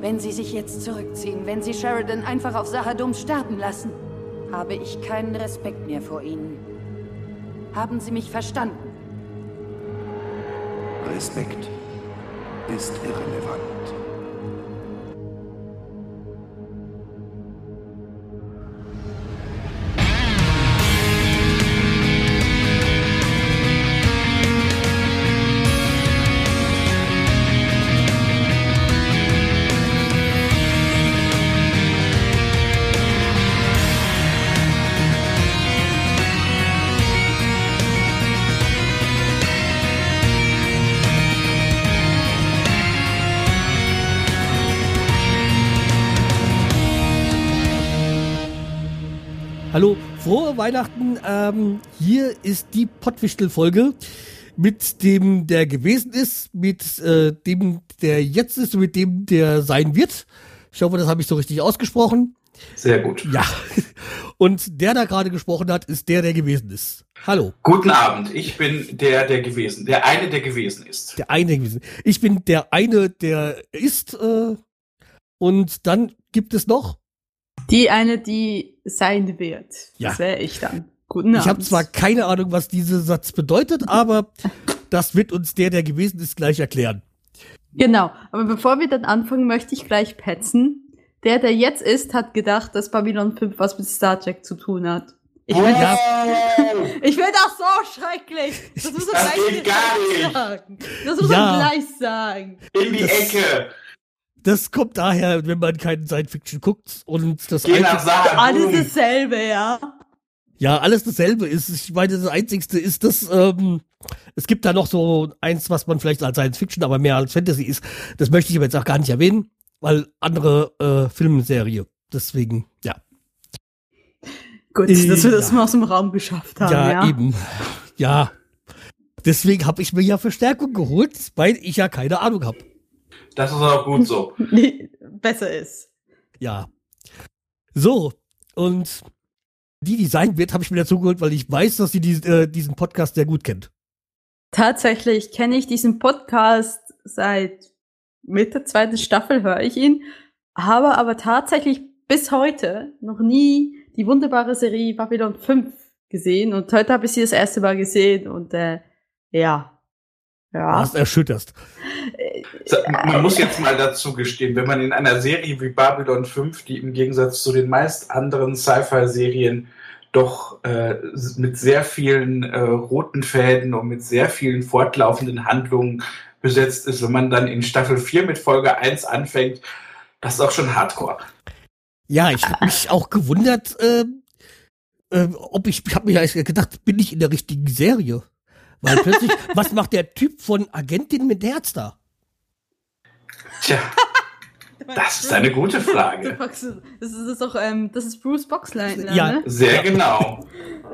Wenn Sie sich jetzt zurückziehen, wenn Sie Sheridan einfach auf Sahadum sterben lassen, habe ich keinen Respekt mehr vor Ihnen. Haben Sie mich verstanden? Respekt ist irrelevant. Weihnachten. Ähm, hier ist die Pottwichtel-Folge mit dem, der gewesen ist, mit äh, dem, der jetzt ist und mit dem, der sein wird. Ich hoffe, das habe ich so richtig ausgesprochen. Sehr gut. Ja. Und der da gerade gesprochen hat, ist der, der gewesen ist. Hallo. Guten Abend. Ich bin der, der gewesen, der eine, der gewesen ist. Der eine, der gewesen. Ich bin der eine, der ist. Äh, und dann gibt es noch die eine, die sein wird. Ja. Das wäre ich dann. Guten Abend. Ich habe zwar keine Ahnung, was dieser Satz bedeutet, aber das wird uns der, der gewesen ist, gleich erklären. Genau, aber bevor wir dann anfangen, möchte ich gleich petzen. Der, der jetzt ist, hat gedacht, dass Babylon 5 was mit Star Trek zu tun hat. Ich will. Oh! ich will das so schrecklich. Das muss er Das gleich nicht. sagen. Das muss Ja. er gleich sagen. In die Ecke. Das kommt daher, wenn man keinen Science-Fiction guckt und das Geh nach. Alles dasselbe, ja. ja alles dasselbe ist. Ich meine, das Einzigste ist, dass ähm, es gibt da noch so eins, was man vielleicht als Science-Fiction, aber mehr als Fantasy ist. Das möchte ich aber jetzt auch gar nicht erwähnen, weil andere äh, Filmserie. Deswegen, ja. Gut, Äh, dass wir das ja. mal aus dem Raum geschafft haben, ja, ja. eben. Ja. Deswegen habe ich mir ja Verstärkung geholt, weil ich ja keine Ahnung habe. Das ist auch gut so. Besser ist. Ja. So, und die, die sein wird, habe ich mir dazu geholt, weil ich weiß, dass sie die, äh, diesen Podcast sehr gut kennt. Tatsächlich kenne ich diesen Podcast seit mit der zweiten Staffel höre ich ihn, habe aber tatsächlich bis heute noch nie die wunderbare Serie Babylon 5 gesehen und heute habe ich sie das erste Mal gesehen und äh, ja. Ja. Was erschütterst. Man muss jetzt mal dazu gestehen, wenn man in einer Serie wie Babylon 5, die im Gegensatz zu den meist anderen Sci-Fi-Serien doch äh, mit sehr vielen äh, roten Fäden und mit sehr vielen fortlaufenden Handlungen besetzt ist, wenn man dann in Staffel 4 mit Folge 1 anfängt, das ist auch schon Hardcore. Ja, ich habe mich auch gewundert, äh, ob ich, ich habe mir eigentlich gedacht, bin ich in der richtigen Serie? Weil plötzlich, was macht der Typ von Agentin mit Herz da? Tja, das ist eine gute Frage. Das ist, doch, ähm, das ist Bruce Boxleitner, Ja. ne? Sehr genau.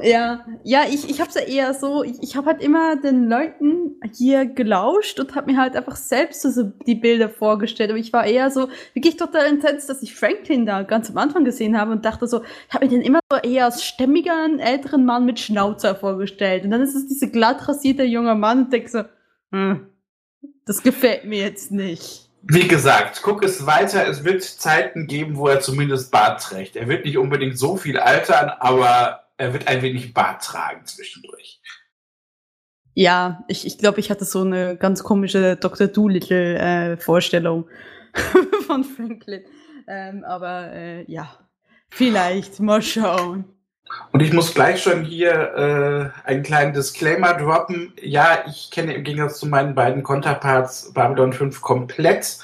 Ja, ja, ich, ich hab's ja eher so, ich, ich habe halt immer den Leuten hier gelauscht und habe mir halt einfach selbst so so die Bilder vorgestellt. Aber ich war eher so wirklich total intens, dass ich Franklin da ganz am Anfang gesehen habe und dachte so, ich habe mir den immer so eher als stämmigeren, älteren Mann mit Schnauzer vorgestellt. Und dann ist es dieser glatt rasierte junge Mann und denk so, hm, das gefällt mir jetzt nicht. Wie gesagt, guck es weiter. Es wird Zeiten geben, wo er zumindest Bart trägt. Er wird nicht unbedingt so viel altern, aber er wird ein wenig Bart tragen zwischendurch. Ja, ich, ich glaube, ich hatte so eine ganz komische Dr. Doolittle-Vorstellung von Franklin. Ähm, aber äh, ja, vielleicht mal schauen. Und ich muss gleich schon hier äh, einen kleinen Disclaimer droppen. Ja, ich kenne im Gegensatz zu meinen beiden Konterparts Babylon 5 komplett.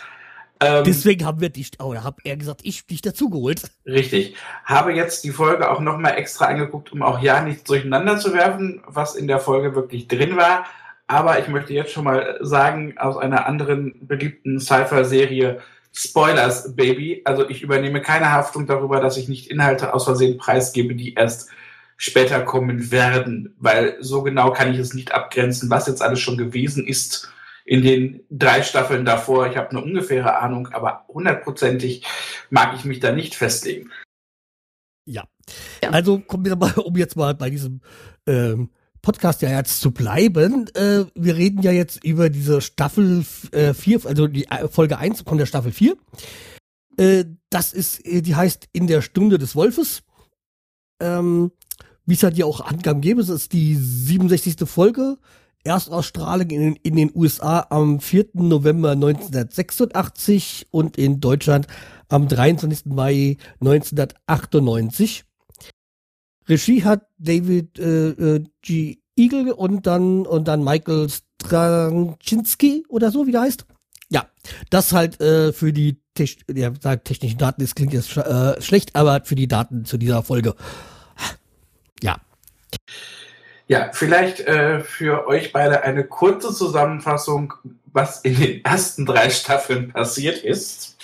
Ähm, Deswegen haben wir dich, oder hab er gesagt, ich dich dazugeholt. Richtig. Habe jetzt die Folge auch nochmal extra angeguckt, um auch ja nichts durcheinander zu werfen, was in der Folge wirklich drin war. Aber ich möchte jetzt schon mal sagen, aus einer anderen beliebten Sci-Fi-Serie, Spoilers, Baby. Also ich übernehme keine Haftung darüber, dass ich nicht Inhalte aus Versehen preisgebe, die erst später kommen werden, weil so genau kann ich es nicht abgrenzen, was jetzt alles schon gewesen ist in den drei Staffeln davor. Ich habe eine ungefähre Ahnung, aber hundertprozentig mag ich mich da nicht festlegen. Ja. Ja. Also kommen wir mal, um jetzt mal bei diesem ähm, Podcast ja jetzt zu bleiben. Äh, wir reden ja jetzt über diese Staffel 4, äh, also die äh, Folge 1 von der Staffel 4. Äh, das ist, die heißt In der Stunde des Wolfes. Ähm, wie es halt ja auch Angaben gäbe, es ist die 67. Folge. Erstausstrahlung in, in den USA am 4. November 1986 und in Deutschland am 23. Mai 1998. Regie hat David äh, äh, G. Eagle und dann und dann Michael Stranczynski oder so, wie der heißt. Ja, das halt äh, für die Techn ja, technischen Daten, das klingt jetzt äh, schlecht, aber für die Daten zu dieser Folge. Ja. Ja, vielleicht äh, für euch beide eine kurze Zusammenfassung, was in den ersten drei Staffeln passiert ist,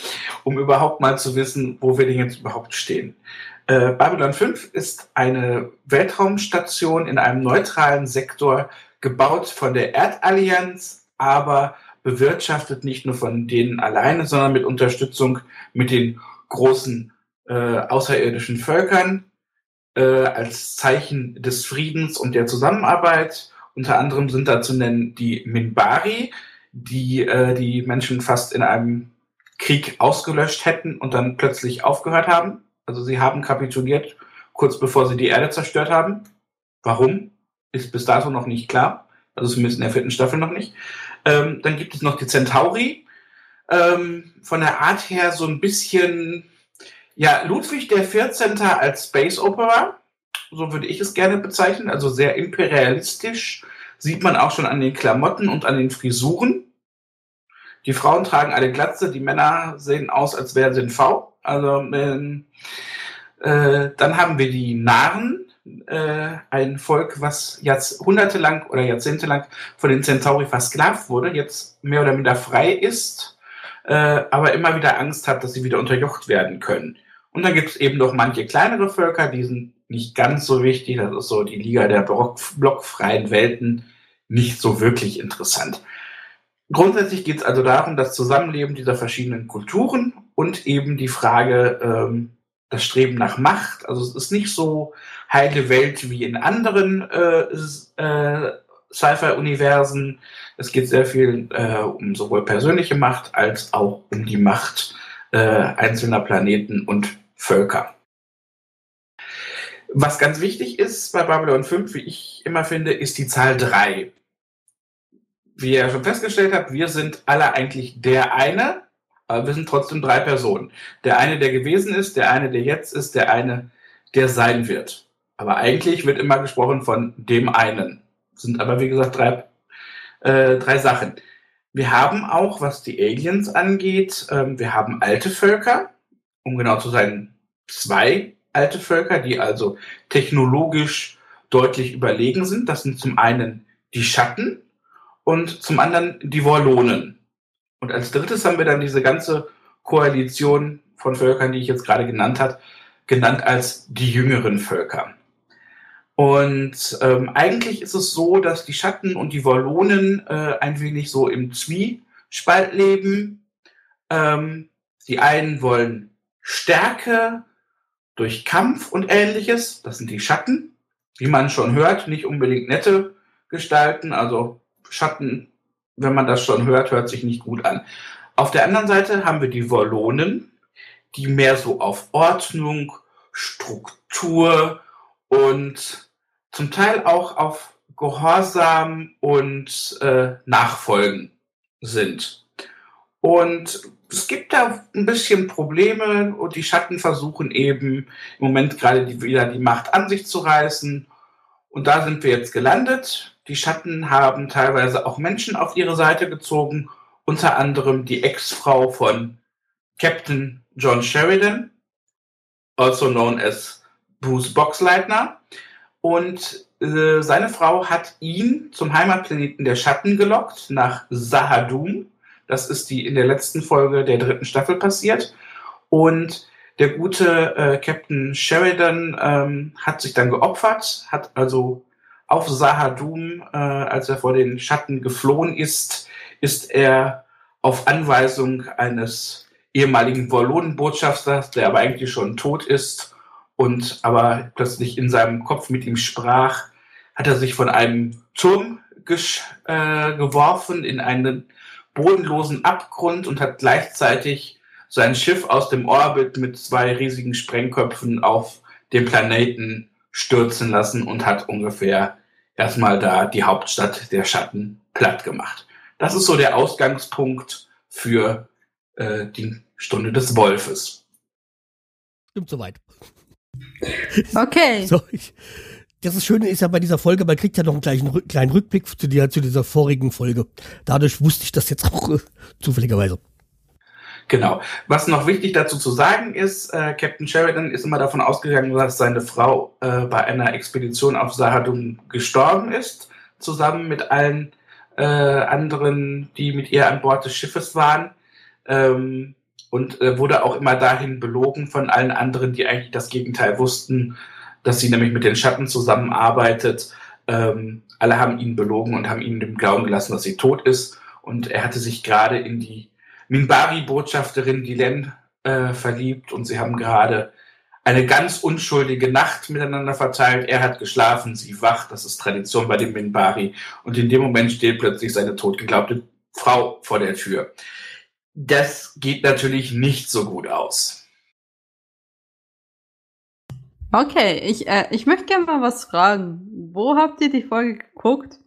um überhaupt mal zu wissen, wo wir denn jetzt überhaupt stehen. Äh, Babylon 5 ist eine Weltraumstation in einem neutralen Sektor, gebaut von der Erdallianz, aber bewirtschaftet nicht nur von denen alleine, sondern mit Unterstützung mit den großen äh, außerirdischen Völkern äh, als Zeichen des Friedens und der Zusammenarbeit. Unter anderem sind da zu nennen die Minbari, die äh, die Menschen fast in einem Krieg ausgelöscht hätten und dann plötzlich aufgehört haben. Also sie haben kapituliert, kurz bevor sie die Erde zerstört haben. Warum? Ist bis dato noch nicht klar. Also zumindest in der vierten Staffel noch nicht. Ähm, dann gibt es noch die Centauri. Ähm, von der Art her so ein bisschen, ja, Ludwig der 14. als Space Opera. So würde ich es gerne bezeichnen. Also sehr imperialistisch. Sieht man auch schon an den Klamotten und an den Frisuren. Die Frauen tragen alle Glatze, die Männer sehen aus, als wären sie ein V. Also ähm, äh, dann haben wir die Narren, äh, ein Volk, was jahrhundertelang oder jahrzehntelang von den Centauri versklavt wurde, jetzt mehr oder minder frei ist, äh, aber immer wieder Angst hat, dass sie wieder unterjocht werden können. Und dann gibt es eben noch manche kleinere Völker, die sind nicht ganz so wichtig. Das ist so die Liga der Block, blockfreien Welten, nicht so wirklich interessant. Grundsätzlich geht es also darum, das Zusammenleben dieser verschiedenen Kulturen und eben die Frage, ähm, das Streben nach Macht. Also es ist nicht so heile Welt wie in anderen äh, äh, Sci-Fi-Universen. Es geht sehr viel äh, um sowohl persönliche Macht als auch um die Macht äh, einzelner Planeten und Völker. Was ganz wichtig ist bei Babylon 5, wie ich immer finde, ist die Zahl 3 wie ihr schon festgestellt habt, wir sind alle eigentlich der eine, aber wir sind trotzdem drei Personen. Der eine, der gewesen ist, der eine, der jetzt ist, der eine, der sein wird. Aber eigentlich wird immer gesprochen von dem einen. sind aber, wie gesagt, drei, äh, drei Sachen. Wir haben auch, was die Aliens angeht, ähm, wir haben alte Völker, um genau zu sein, zwei alte Völker, die also technologisch deutlich überlegen sind. Das sind zum einen die Schatten, und zum anderen die Wallonen. Und als drittes haben wir dann diese ganze Koalition von Völkern, die ich jetzt gerade genannt habe, genannt als die jüngeren Völker. Und ähm, eigentlich ist es so, dass die Schatten und die Wallonen äh, ein wenig so im Zwiespalt leben. Ähm, die einen wollen Stärke durch Kampf und ähnliches. Das sind die Schatten. Wie man schon hört, nicht unbedingt nette Gestalten, also Schatten, wenn man das schon hört, hört sich nicht gut an. Auf der anderen Seite haben wir die Wollonen, die mehr so auf Ordnung, Struktur und zum Teil auch auf Gehorsam und äh, Nachfolgen sind. Und es gibt da ein bisschen Probleme und die Schatten versuchen eben im Moment gerade die, wieder die Macht an sich zu reißen. Und da sind wir jetzt gelandet. Die Schatten haben teilweise auch Menschen auf ihre Seite gezogen, unter anderem die Ex-Frau von Captain John Sheridan, also known as Bruce Boxleitner. Und äh, seine Frau hat ihn zum Heimatplaneten der Schatten gelockt, nach Sahadum. Das ist die in der letzten Folge der dritten Staffel passiert. Und der gute äh, Captain Sheridan ähm, hat sich dann geopfert, hat also auf Sahadum, äh, als er vor den Schatten geflohen ist, ist er auf Anweisung eines ehemaligen Wallonenbotschafters, der aber eigentlich schon tot ist und aber plötzlich in seinem Kopf mit ihm sprach, hat er sich von einem Turm äh, geworfen in einen bodenlosen Abgrund und hat gleichzeitig sein Schiff aus dem Orbit mit zwei riesigen Sprengköpfen auf den Planeten stürzen lassen und hat ungefähr erstmal da die Hauptstadt der Schatten platt gemacht. Das ist so der Ausgangspunkt für äh, die Stunde des Wolfes. Stimmt soweit. Okay. So, ich, das ist Schöne ist ja bei dieser Folge, man kriegt ja noch einen kleinen, kleinen Rückblick zu, der, zu dieser vorigen Folge. Dadurch wusste ich das jetzt auch äh, zufälligerweise. Genau. Was noch wichtig dazu zu sagen ist, äh, Captain Sheridan ist immer davon ausgegangen, dass seine Frau äh, bei einer Expedition auf Sahadum gestorben ist, zusammen mit allen äh, anderen, die mit ihr an Bord des Schiffes waren. Ähm, und äh, wurde auch immer dahin belogen von allen anderen, die eigentlich das Gegenteil wussten, dass sie nämlich mit den Schatten zusammenarbeitet. Ähm, alle haben ihn belogen und haben ihn dem Glauben gelassen, dass sie tot ist. Und er hatte sich gerade in die Minbari-Botschafterin Dylan äh, verliebt und sie haben gerade eine ganz unschuldige Nacht miteinander verteilt. Er hat geschlafen, sie wach. Das ist Tradition bei dem Minbari. Und in dem Moment steht plötzlich seine totgeglaubte Frau vor der Tür. Das geht natürlich nicht so gut aus. Okay, ich, äh, ich möchte gerne mal was fragen. Wo habt ihr die Folge geguckt?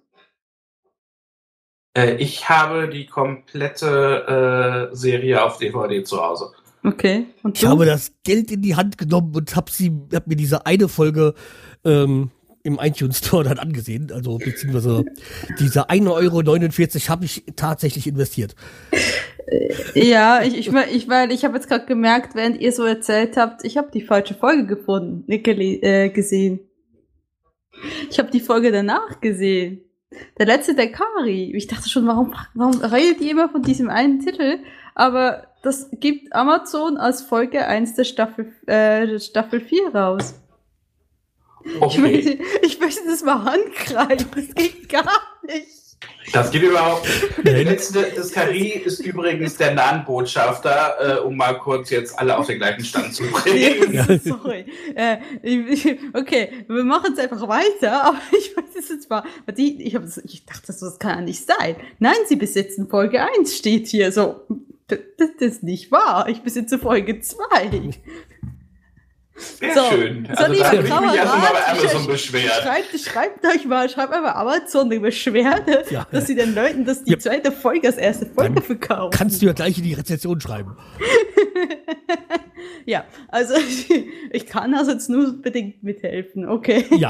Äh, ich habe die komplette äh, Serie auf DVD zu Hause. Okay. Und ich habe das Geld in die Hand genommen und habe sie, hab mir diese eine Folge ähm, im iTunes Store dann angesehen. Also beziehungsweise diese 1,49 Euro habe ich tatsächlich investiert. Äh, ja, ich, ich, ich, weil ich habe jetzt gerade gemerkt, während ihr so erzählt habt, ich habe die falsche Folge gefunden, äh, gesehen. Ich habe die Folge danach gesehen. Der letzte der Kari. Ich dachte schon, warum, warum redet ihr immer von diesem einen Titel? Aber das gibt Amazon als Folge 1 der Staffel, äh, Staffel 4 raus. Okay. Ich, möchte, ich möchte das mal angreifen. Das geht gar nicht. Das geht überhaupt nicht. Der letzte des Kari ist übrigens der Nahen-Botschafter, äh, um mal kurz jetzt alle auf den gleichen Stand zu bringen. Sorry. Äh, okay, wir machen es einfach weiter, aber ich weiß es jetzt mal. Die, ich, hab, ich dachte, das kann ja nicht sein. Nein, sie besitzen Folge 1, steht hier so. Das, das ist nicht wahr. Ich besitze Folge 2. Sehr so, schön. Also so, da ich bei Amazon beschwert. Schreibt, schreibt euch mal, schreibt einfach Amazon eine Beschwerde, ja. dass sie den Leuten das die ja. zweite Folge als erste Folge Dann verkaufen. Kannst du ja gleich in die Rezession schreiben. ja, also ich kann also jetzt nur bedingt mithelfen, okay. Ja.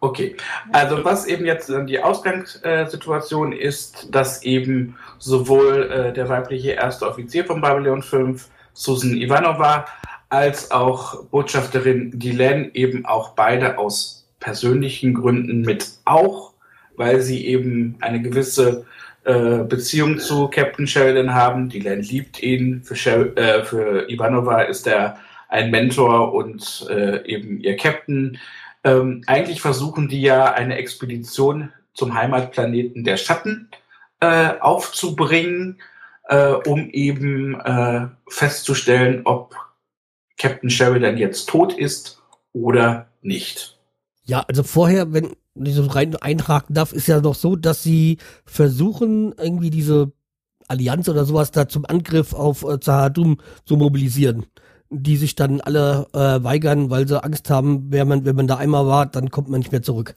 Okay, also was eben jetzt die Ausgangssituation ist, dass eben sowohl äh, der weibliche erste Offizier von Babylon 5, Susan Ivanova, als auch Botschafterin Dylan eben auch beide aus persönlichen Gründen mit auch, weil sie eben eine gewisse äh, Beziehung zu Captain Sheridan haben. Dylan liebt ihn. Für, äh, für Ivanova ist er ein Mentor und äh, eben ihr Captain. Ähm, eigentlich versuchen die ja eine Expedition zum Heimatplaneten der Schatten äh, aufzubringen, äh, um eben äh, festzustellen, ob Captain Sheridan jetzt tot ist oder nicht. Ja, also vorher, wenn ich so rein einhaken darf, ist ja noch so, dass sie versuchen, irgendwie diese Allianz oder sowas da zum Angriff auf äh, Zahadum zu mobilisieren. Die sich dann alle äh, weigern, weil sie Angst haben, wenn man, wenn man da einmal war, dann kommt man nicht mehr zurück.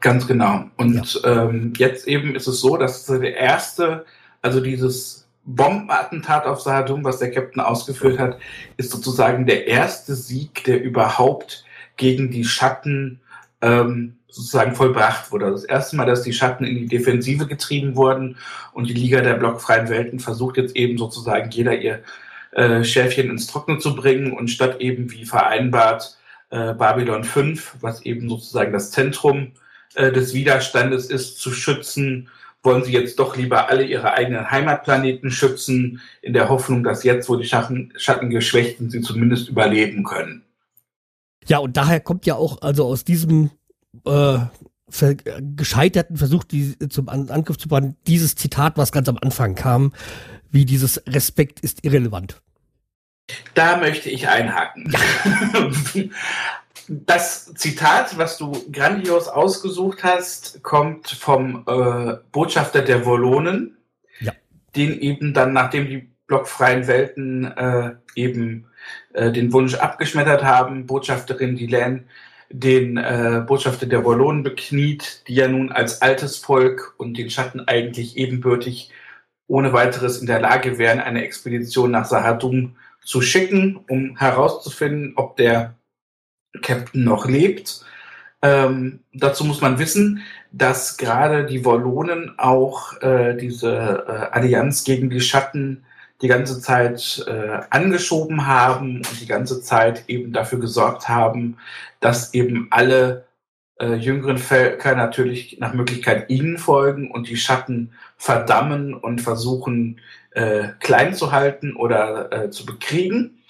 Ganz genau. Und ja. ähm, jetzt eben ist es so, dass der erste, also dieses Bombenattentat auf Sahadum, was der Captain ausgeführt hat, ist sozusagen der erste Sieg, der überhaupt gegen die Schatten ähm, sozusagen vollbracht wurde. Das erste Mal, dass die Schatten in die Defensive getrieben wurden und die Liga der blockfreien Welten versucht jetzt eben sozusagen jeder ihr äh, Schäfchen ins Trockene zu bringen und statt eben wie vereinbart äh, Babylon 5, was eben sozusagen das Zentrum äh, des Widerstandes ist, zu schützen, wollen sie jetzt doch lieber alle ihre eigenen Heimatplaneten schützen, in der Hoffnung, dass jetzt, wo die Schatten, Schatten geschwächt sind, sie zumindest überleben können. Ja, und daher kommt ja auch, also aus diesem äh, ver gescheiterten Versuch, die zum An Angriff zu bauen, dieses Zitat, was ganz am Anfang kam, wie dieses Respekt ist irrelevant. Da möchte ich einhaken. Das Zitat, was du grandios ausgesucht hast, kommt vom äh, Botschafter der Wollonen, Ja. den eben dann, nachdem die blockfreien Welten äh, eben äh, den Wunsch abgeschmettert haben, Botschafterin Dylan den äh, Botschafter der Wollonen bekniet, die ja nun als altes Volk und den Schatten eigentlich ebenbürtig ohne weiteres in der Lage wären, eine Expedition nach Sahadum zu schicken, um herauszufinden, ob der Captain noch lebt. Ähm, dazu muss man wissen, dass gerade die Wollonen auch äh, diese äh, Allianz gegen die Schatten die ganze Zeit äh, angeschoben haben und die ganze Zeit eben dafür gesorgt haben, dass eben alle äh, jüngeren Völker natürlich nach Möglichkeit ihnen folgen und die Schatten verdammen und versuchen äh, klein zu halten oder äh, zu bekriegen.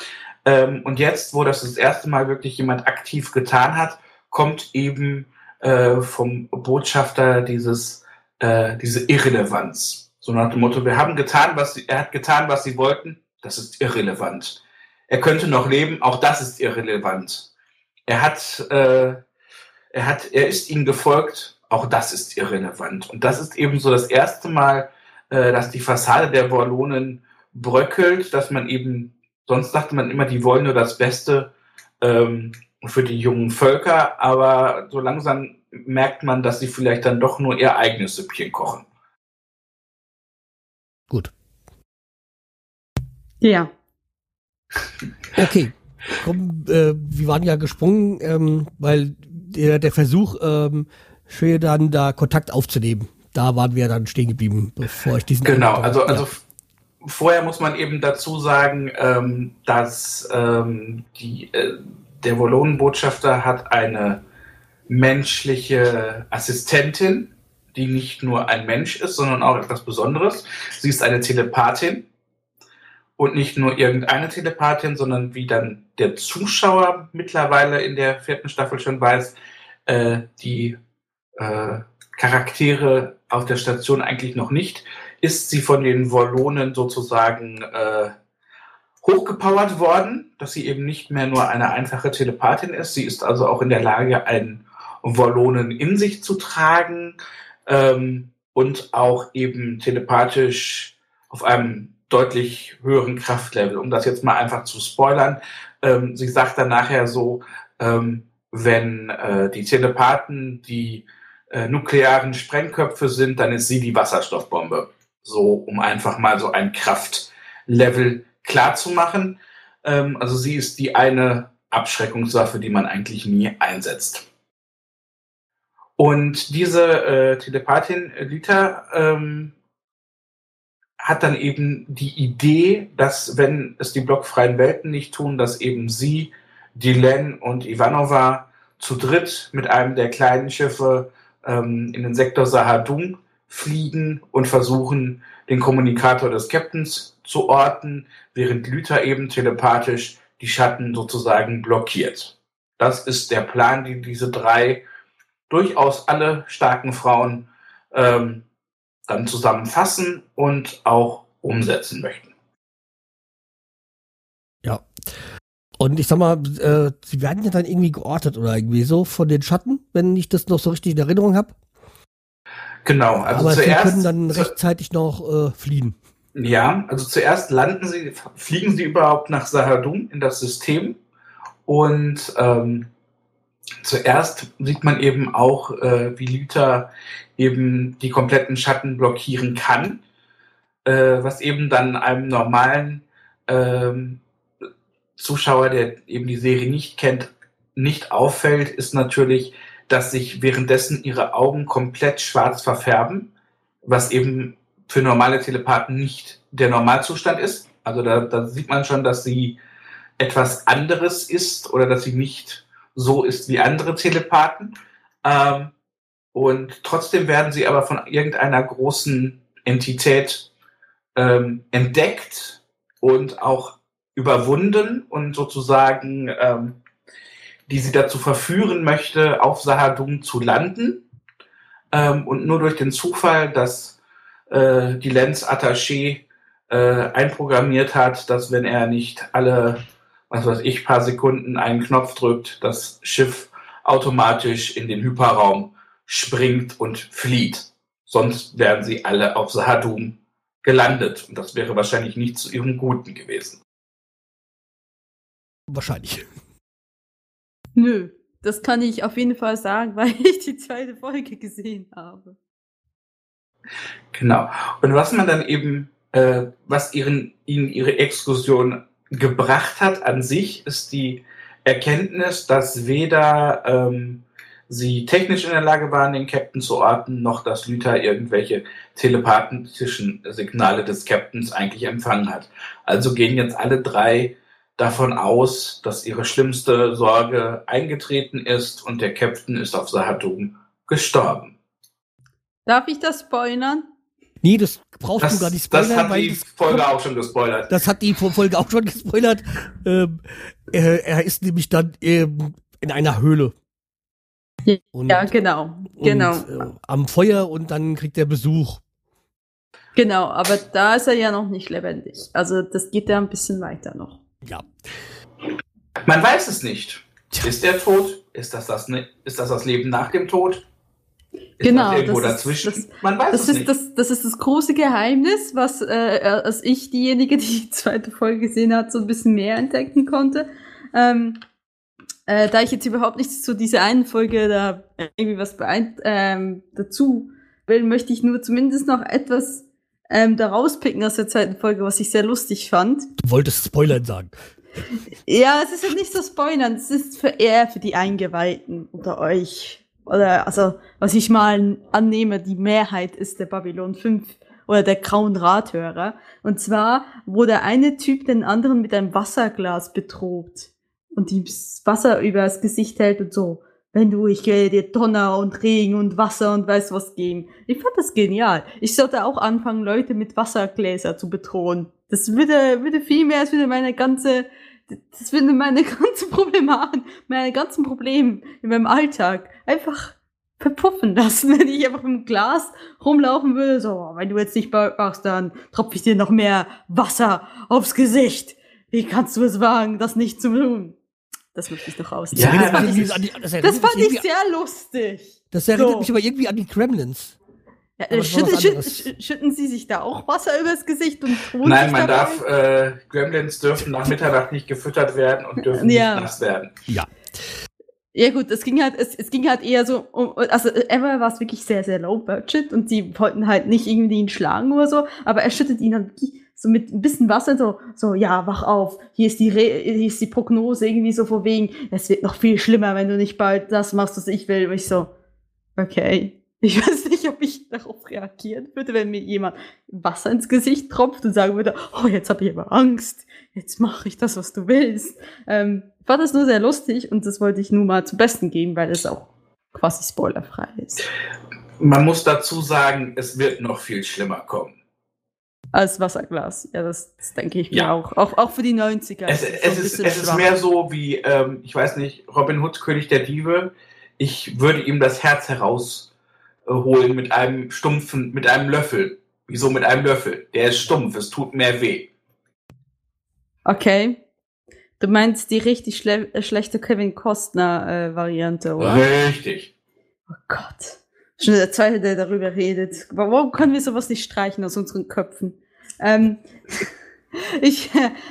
Ähm, und jetzt, wo das das erste Mal wirklich jemand aktiv getan hat, kommt eben äh, vom Botschafter dieses, äh, diese Irrelevanz. So nach dem Motto, wir haben getan, was sie, er hat getan, was sie wollten, das ist irrelevant. Er könnte noch leben, auch das ist irrelevant. Er hat, äh, er hat, er ist ihnen gefolgt, auch das ist irrelevant. Und das ist eben so das erste Mal, äh, dass die Fassade der Wollonen bröckelt, dass man eben, sonst dachte man immer, die wollen nur das Beste ähm, für die jungen Völker, aber so langsam merkt man, dass sie vielleicht dann doch nur ihr eigenes Süppchen kochen. Gut. Ja. Okay. Komm, äh, wir waren ja gesprungen, ähm, weil der, der Versuch, ähm, dann da Kontakt aufzunehmen, da waren wir dann stehen geblieben, bevor ich diesen. Genau, Eindruck- also, ja. also vorher muss man eben dazu sagen, ähm, dass ähm, die, äh, der Wollonenbotschafter hat eine menschliche Assistentin, die nicht nur ein Mensch ist, sondern auch etwas Besonderes. Sie ist eine Telepathin und nicht nur irgendeine Telepathin, sondern wie dann der Zuschauer mittlerweile in der vierten Staffel schon weiß, äh, die äh, Charaktere auf der Station eigentlich noch nicht, ist sie von den Wollonen sozusagen äh, hochgepowert worden, dass sie eben nicht mehr nur eine einfache Telepathin ist. Sie ist also auch in der Lage, einen Wollonen in sich zu tragen ähm, und auch eben telepathisch auf einem deutlich höheren Kraftlevel. Um das jetzt mal einfach zu spoilern, ähm, sie sagt dann nachher so, ähm, wenn äh, die Telepathen die äh, nuklearen Sprengköpfe sind, dann ist sie die Wasserstoffbombe. So, um einfach mal so ein Kraftlevel klar zu machen. Ähm, also sie ist die eine Abschreckungswaffe, die man eigentlich nie einsetzt. Und diese äh, Telepathin Lita ähm, hat dann eben die Idee, dass wenn es die blockfreien Welten nicht tun, dass eben sie, Dylan und Ivanova zu dritt mit einem der kleinen Schiffe ähm, in den Sektor Sahadum fliegen und versuchen, den Kommunikator des Captains zu orten, während Lüther eben telepathisch die Schatten sozusagen blockiert. Das ist der Plan, den diese drei durchaus alle starken Frauen ähm, dann zusammenfassen und auch umsetzen möchten. Ja. Und ich sag mal, äh, sie werden ja dann irgendwie geortet oder irgendwie so von den Schatten, wenn ich das noch so richtig in Erinnerung habe. Genau, also Aber sie zuerst. können dann rechtzeitig noch äh, fliehen. Ja, also zuerst landen sie, fliegen sie überhaupt nach Sahadum in das System und ähm, zuerst sieht man eben auch, äh, wie Lüther eben die kompletten Schatten blockieren kann, äh, was eben dann einem normalen ähm, Zuschauer, der eben die Serie nicht kennt, nicht auffällt, ist natürlich, dass sich währenddessen ihre Augen komplett schwarz verfärben, was eben für normale Telepathen nicht der Normalzustand ist. Also da, da sieht man schon, dass sie etwas anderes ist oder dass sie nicht so ist wie andere Telepathen. Ähm, und trotzdem werden sie aber von irgendeiner großen Entität ähm, entdeckt und auch überwunden und sozusagen, ähm, die sie dazu verführen möchte, auf Sahadum zu landen. Ähm, und nur durch den Zufall, dass äh, die Lenz Attaché äh, einprogrammiert hat, dass wenn er nicht alle, was weiß ich, paar Sekunden einen Knopf drückt, das Schiff automatisch in den Hyperraum springt und flieht. Sonst wären sie alle auf Sahadum gelandet. Und das wäre wahrscheinlich nicht zu ihrem Guten gewesen. Wahrscheinlich. Nö, das kann ich auf jeden Fall sagen, weil ich die zweite Folge gesehen habe. Genau. Und was man dann eben, äh, was ihren, ihnen ihre Exkursion gebracht hat an sich, ist die Erkenntnis, dass weder ähm, sie technisch in der Lage waren, den Captain zu orten, noch dass Lüther irgendwelche telepathischen Signale des Captains eigentlich empfangen hat. Also gehen jetzt alle drei davon aus, dass ihre schlimmste Sorge eingetreten ist und der Captain ist auf Sahadum gestorben. Darf ich das spoilern? Nee, das brauchst Das, du gar nicht spoilern, das hat weil die das, Folge auch schon gespoilert. das hat die Folge auch schon gespoilert. Ähm, er, er ist nämlich dann ähm, in einer Höhle. Und, Ja, genau. Genau. Und, äh, am Feuer und dann kriegt er Besuch. Genau, aber da ist er ja noch nicht lebendig. Also das geht ja ein bisschen weiter noch. Ja. Man weiß es nicht. Ist er tot? Ist das das, ne- ist das das Leben nach dem Tod? Ist Genau, das irgendwo das ist- das- Man weiß Das es ist nicht. das, das ist das große Geheimnis, was äh, als ich diejenige, die die zweite Folge gesehen hat, so ein bisschen mehr entdecken konnte. Ähm, äh, da ich jetzt überhaupt nichts zu dieser einen Folge da irgendwie was beeint, ähm, dazu will, möchte ich nur zumindest noch etwas ähm, da rauspicken aus der zweiten Folge, was ich sehr lustig fand. Du wolltest Spoilern sagen. Ja, es ist ja nicht so spoilern, es ist für eher für die Eingeweihten unter euch. Oder, also, was ich mal annehme, die Mehrheit ist der Babylon 5 oder der grauen Rathörer. Und zwar, wo der eine Typ den anderen mit einem Wasserglas betrogt und ihm Wasser übers Gesicht hält und so. Wenn du, ich werde dir Donner und Regen und Wasser und weiß was geben. Ich fand das genial. Ich sollte auch anfangen, Leute mit Wassergläser zu bedrohen. Das würde, würde viel mehr, als würde meine ganze, das würde meine ganze Problematik, meine ganzen Probleme in meinem Alltag einfach verpuffen lassen, wenn ich einfach mit dem Glas rumlaufen würde. So, "Oh, wenn du jetzt nicht machst, dann tropfe ich dir noch mehr Wasser aufs Gesicht. Wie kannst du es wagen, das nicht zu tun? Das möchte ich noch Ja, ausziehen. erinnert das fand mich ich, an das das fand mich ich sehr lustig. Das erinnert So. mich aber irgendwie an die Gremlins. Ja, äh, schütten, schütten, schütten Sie sich da auch Wasser übers Gesicht und tun Nein, sich man darf, äh, Gremlins dürfen nach Mitternacht nicht gefüttert werden und dürfen Ja. nicht nass werden. Ja. Ja gut, es ging halt, es, es ging halt eher so um, also Ever war es wirklich sehr, sehr low budget und sie wollten halt nicht irgendwie ihn schlagen oder so, aber er schüttet ihn dann wirklich so mit ein bisschen Wasser so, so, ja, wach auf, hier ist die, Re hier ist die Prognose irgendwie so vor wegen, es wird noch viel schlimmer, wenn du nicht bald das machst, was ich will. Und ich so, okay. Ich weiß nicht, ob ich darauf reagieren würde, wenn mir jemand Wasser ins Gesicht tropft und sagen würde, oh, jetzt habe ich aber Angst, jetzt mache ich das, was du willst. Ähm, fand das nur sehr lustig und das wollte ich nur mal zum Besten geben, weil es auch quasi spoilerfrei ist. Man muss dazu sagen, es wird noch viel schlimmer kommen. Als Wasserglas. Ja, das, das denke ich mir Ja. auch. auch. Auch für die 90er. Es, so es, ist, es ist mehr so wie, ähm, ich weiß nicht, Robin Hood, König der Diebe. Ich würde ihm das Herz herausholen mit einem stumpfen, mit einem Löffel. Wieso mit einem Löffel? Der ist stumpf, es tut mehr weh. Okay. Du meinst die richtig schle äh, schlechte Kevin Costner-Variante, oder? Richtig. Oh Gott. Schon der zweite, der darüber redet. Warum können wir sowas nicht streichen aus unseren Köpfen? Ähm, ich,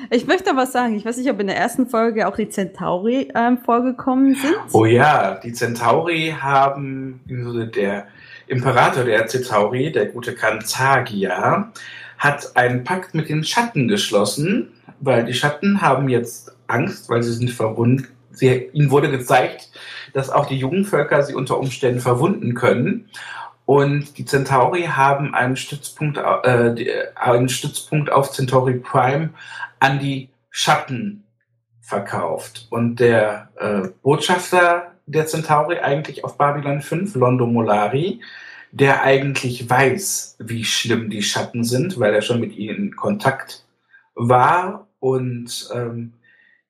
ich möchte aber sagen, ich weiß nicht, ob in der ersten Folge auch die Centauri ähm, vorgekommen sind. Oh ja, die Centauri haben, also der Imperator der Centauri, der gute Kanzagia, hat einen Pakt mit den Schatten geschlossen, weil die Schatten haben jetzt Angst, weil sie sind verwundet. Sie, ihnen wurde gezeigt, dass auch die jungen Völker sie unter Umständen verwunden können. Und die Centauri haben einen Stützpunkt, äh, einen Stützpunkt auf Centauri Prime an die Schatten verkauft. Und der äh, Botschafter der Centauri eigentlich auf Babylon 5, Londo Molari, der eigentlich weiß, wie schlimm die Schatten sind, weil er schon mit ihnen in Kontakt war und ähm,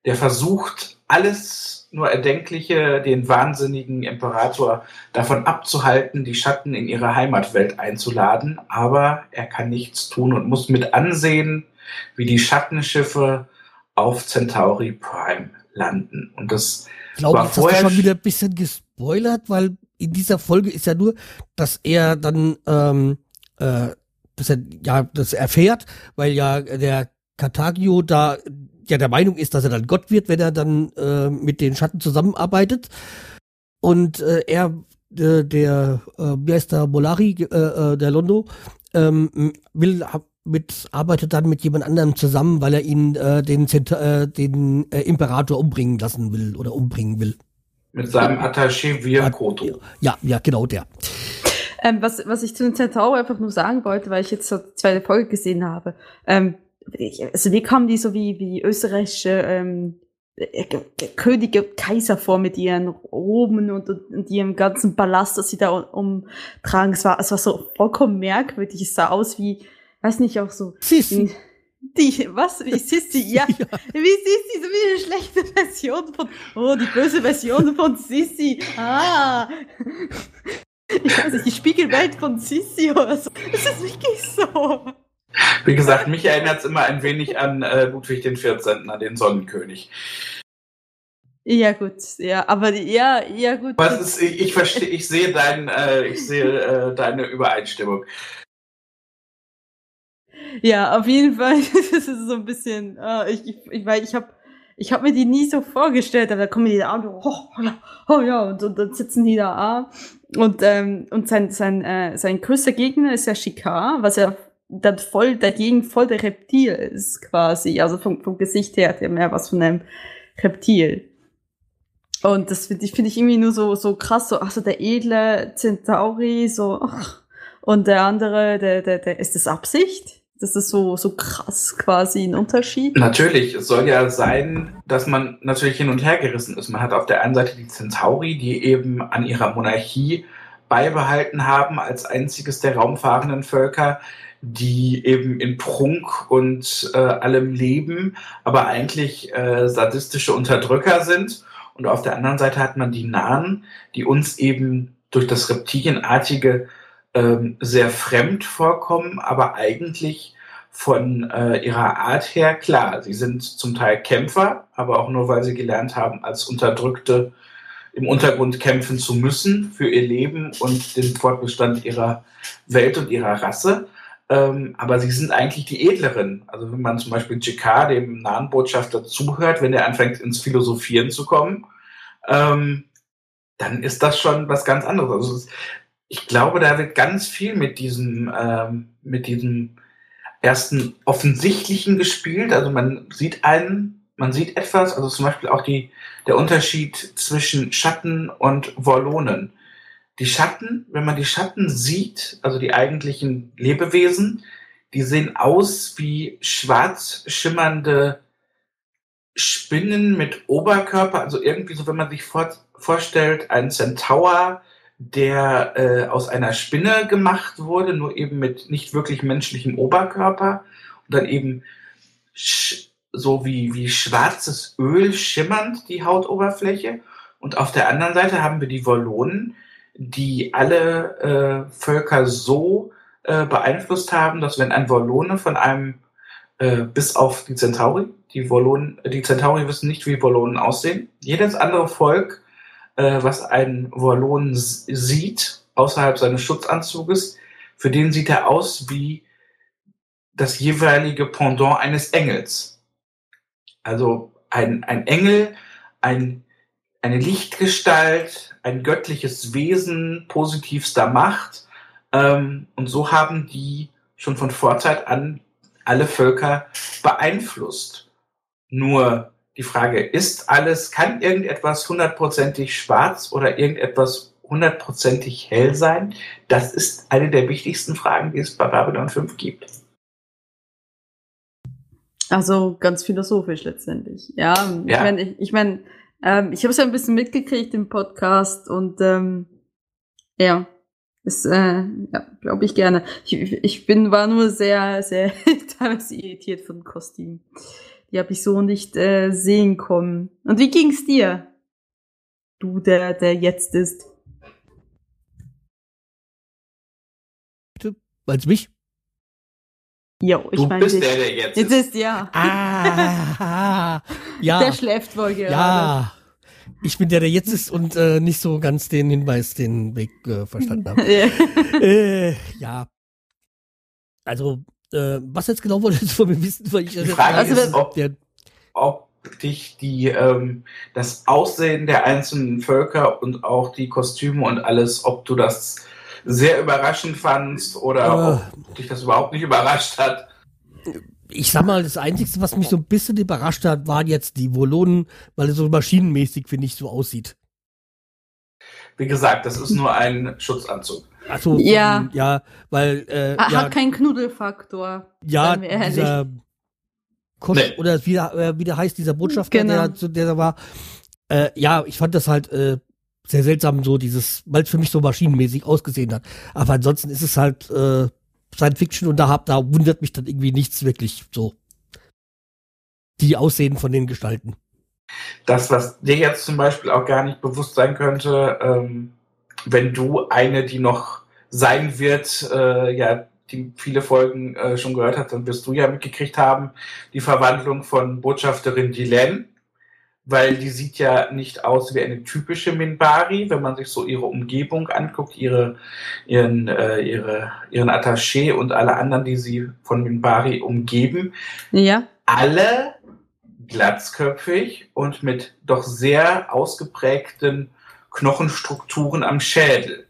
der versucht, alles nur Erdenkliche, den wahnsinnigen Imperator davon abzuhalten, die Schatten in ihre Heimatwelt einzuladen. Aber er kann nichts tun und muss mit ansehen, wie die Schattenschiffe auf Centauri Prime landen. Und das Ich glaube, jetzt hast du schon wieder ein bisschen gespoilert, weil in dieser Folge ist ja nur, dass er dann, ähm, äh, dass er ja das erfährt, weil ja der Cartagio da ja der Meinung ist, dass er dann Gott wird, wenn er dann äh, mit den Schatten zusammenarbeitet. Und äh, er, äh, der, äh, wie heißt der, Molari, äh, äh, der Londo, ähm, will hab- mit, arbeitet dann mit jemand anderem zusammen, weil er ihn äh, den, Zent äh, den äh, Imperator umbringen lassen will oder umbringen will. mit seinem Attaché Virkoto. Ja, ja, genau der. Ähm, was, was ich zu den Centauri einfach nur sagen wollte, weil ich jetzt so die zweite Folge gesehen habe. Ähm, ich, also mir kamen die so wie, wie österreichische ähm, äh, Könige, Kaiser vor mit ihren Roben und, und, und ihrem ganzen Ballast, das sie da um- umtragen. Es war, es war so vollkommen merkwürdig. Es sah aus wie, weiß nicht, auch so. Sissi. Die, was? Wie Sissi? Ja. Wie Sissi, so wie eine schlechte Version von, oh, die böse Version von Sissi. Ah. Ich weiß nicht, die Spiegelwelt von Sissi oder so. Das ist wirklich so. Wie gesagt, mich erinnert es immer ein wenig an äh, Ludwig den 14., an den Sonnenkönig. Ja, gut, ja, aber ja, ja, gut. Was ist, ich, ich verstehe, ich sehe dein, äh, ich sehe äh, deine Übereinstimmung. Ja, auf jeden Fall, das ist so ein bisschen, äh, ich, ich, ich, weil ich habe ich hab mir die nie so vorgestellt, aber da kommen die da an, oh, oh, ja, oh ja, und, und dann sitzen die da an. Und, ähm, und sein, sein, äh, sein größter Gegner ist ja Shikar, was ja dann voll dagegen voll der Reptil ist, quasi. Also vom, vom Gesicht her hat er mehr was von einem Reptil. Und das finde ich, finde ich irgendwie nur so, so krass, so, ach so, der edle Centauri, so, ach. Und der andere, der, der, der, ist das Absicht? Das ist so, so krass quasi ein Unterschied. Natürlich, es soll ja sein, dass man natürlich hin und her gerissen ist. Man hat auf der einen Seite die Centauri, die eben an ihrer Monarchie beibehalten haben als einziges der raumfahrenden Völker, die eben in Prunk und äh, allem leben, aber eigentlich äh, sadistische Unterdrücker sind. Und auf der anderen Seite hat man die Nahen, die uns eben durch das Reptilienartige ähm, sehr fremd vorkommen, aber eigentlich von äh, ihrer Art her klar. Sie sind zum Teil Kämpfer, aber auch nur, weil sie gelernt haben, als Unterdrückte im Untergrund kämpfen zu müssen für ihr Leben und den Fortbestand ihrer Welt und ihrer Rasse. Ähm, aber sie sind eigentlich die edleren. Also wenn man zum Beispiel JK, dem nahen Botschafter, zuhört, wenn er anfängt ins Philosophieren zu kommen, ähm, dann ist das schon was ganz anderes. Also ich glaube, da wird ganz viel mit diesem, ähm, mit diesem ersten offensichtlichen gespielt. Also man sieht einen, man sieht etwas, also zum Beispiel auch die, der Unterschied zwischen Schatten und Wollonen. Die Schatten, wenn man die Schatten sieht, also die eigentlichen Lebewesen, die sehen aus wie schwarz schimmernde Spinnen mit Oberkörper, also irgendwie so, wenn man sich vor, vorstellt, ein Centaur, der äh, aus einer Spinne gemacht wurde, nur eben mit nicht wirklich menschlichem Oberkörper und dann eben so wie, wie schwarzes Öl schimmernd die Hautoberfläche. Und auf der anderen Seite haben wir die Wollonen, die alle äh, Völker so äh, beeinflusst haben, dass wenn ein Wollone von einem, äh, bis auf die Centauri, die Wollonen, die Centauri wissen nicht, wie Wollonen aussehen. Jedes andere Volk, äh, was einen Wallon sieht, außerhalb seines Schutzanzuges, für den sieht er aus wie das jeweilige Pendant eines Engels. Also ein, ein Engel, ein, eine Lichtgestalt, ein göttliches Wesen positivster Macht. Ähm, und so haben die schon von Vorzeit an alle Völker beeinflusst. Nur die Frage, ist alles, kann irgendetwas hundertprozentig schwarz oder irgendetwas hundertprozentig hell sein? Das ist eine der wichtigsten Fragen, die es bei Babylon 5 gibt. Also ganz philosophisch letztendlich. Ja, ich Ja. meine, ich, ich, mein, ähm, ich habe es ja ein bisschen mitgekriegt im Podcast und ähm, ja, ist, äh, ja, glaube ich gerne. Ich, ich bin, war nur sehr, sehr teilweise irritiert von Kostümen. Die habe ich so nicht äh, sehen kommen. Und wie ging's dir? Du, der, der jetzt ist. Meinst du mich? Jo, ich Du meine bist dich. der, der jetzt Jetzt ist. ist ja. Ah, ja. Der schläft wohl gerade. Ja. Ich bin der, der jetzt ist und äh, nicht so ganz den Hinweis, den Weg äh, verstanden habe. Äh, ja. Also, äh, was jetzt genau wolltest du von mir wissen? Weil ich, Die Frage Also, ist, ob, der, ob dich die, ähm, das Aussehen der einzelnen Völker und auch die Kostüme und alles, ob du das sehr überraschend fandst oder Äh. ob dich das überhaupt nicht überrascht hat. ich sag mal, das Einzige, was mich so ein bisschen überrascht hat, waren jetzt die Volonen, weil es so maschinenmäßig, finde ich, so aussieht. Wie gesagt, das ist nur ein Schutzanzug. Also, Ja. ähm, ja, weil, äh, Hat ja, keinen Knuddelfaktor. ja, dieser Kost, Nee. oder wie, er- äh, wie der heißt, dieser Botschafter, Genau. der, zu- der da war, äh, ja, ich fand das halt, äh, sehr seltsam, so dieses, weil es für mich so maschinenmäßig ausgesehen hat. Aber ansonsten ist es halt, äh, Science Fiction und da hab, da wundert mich dann irgendwie nichts wirklich so. Die Aussehen von den Gestalten. Das, was dir jetzt zum Beispiel auch gar nicht bewusst sein könnte, ähm, wenn du eine, die noch sein wird, äh, ja, die viele Folgen äh, schon gehört hat, dann wirst du ja mitgekriegt haben, die Verwandlung von Botschafterin Dylan, weil die sieht ja nicht aus wie eine typische Minbari, wenn man sich so ihre Umgebung anguckt, ihre, ihren, äh, ihre, ihren Attaché und alle anderen, die sie von Minbari umgeben Ja. alle glatzköpfig und mit doch sehr ausgeprägten Knochenstrukturen am Schädel.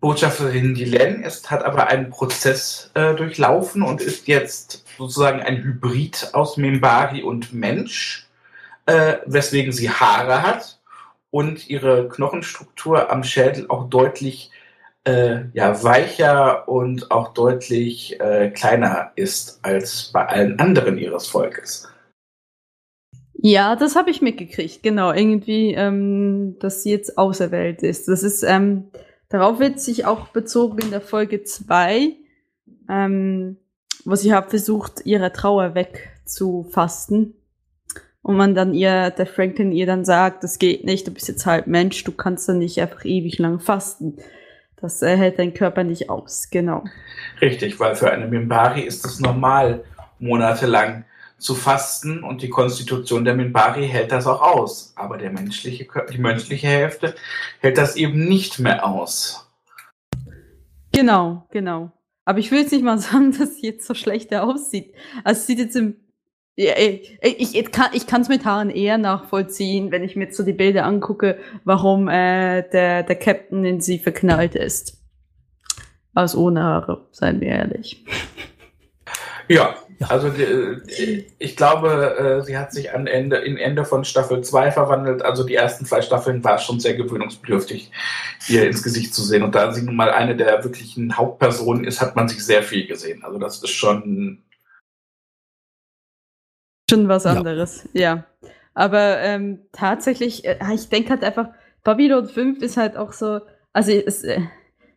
Botschafterin Dylan ist, hat aber einen Prozess äh, durchlaufen und ist jetzt sozusagen ein Hybrid aus Membari und Mensch, äh, weswegen sie Haare hat und ihre Knochenstruktur am Schädel auch deutlich äh, ja, weicher und auch deutlich äh, kleiner ist als bei allen anderen ihres Volkes. Ja, das habe ich mitgekriegt, genau. Irgendwie, ähm, dass sie jetzt auserwählt ist. Das ist, ähm, darauf wird sich auch bezogen in der Folge 2, ähm, wo sie hat versucht, ihre Trauer wegzufasten. Und man dann ihr, der Franklin ihr dann sagt, das geht nicht, du bist jetzt halb Mensch, du kannst dann nicht einfach ewig lang fasten. Das äh, hält dein Körper nicht aus, genau. Richtig, weil für eine Mimbari ist es normal, monatelang zu fasten und die Konstitution der Minbari hält das auch aus. Aber der menschliche, die menschliche Hälfte hält das eben nicht mehr aus. Genau, genau. Aber ich will jetzt nicht mal sagen, dass sie jetzt so schlecht aussieht. Also es sieht jetzt im ja, ich, ich, ich kann ich kann's mit Haaren eher nachvollziehen, wenn ich mir jetzt so die Bilder angucke, warum äh, der, der Captain in sie verknallt ist. Aus ohne Haare, seien wir ehrlich. Ja, Ja. also die, ich glaube, äh, sie hat sich an Ende, in Ende von Staffel 2 verwandelt. Also die ersten zwei Staffeln war es schon sehr gewöhnungsbedürftig, ihr ins Gesicht zu sehen. Und da sie nun mal eine der wirklichen Hauptpersonen ist, hat man sich sehr viel gesehen. Also das ist schon Schon was Ja. anderes, ja. Aber ähm, tatsächlich, äh, ich denke halt einfach, Babylon 5 ist halt auch so, also es, äh,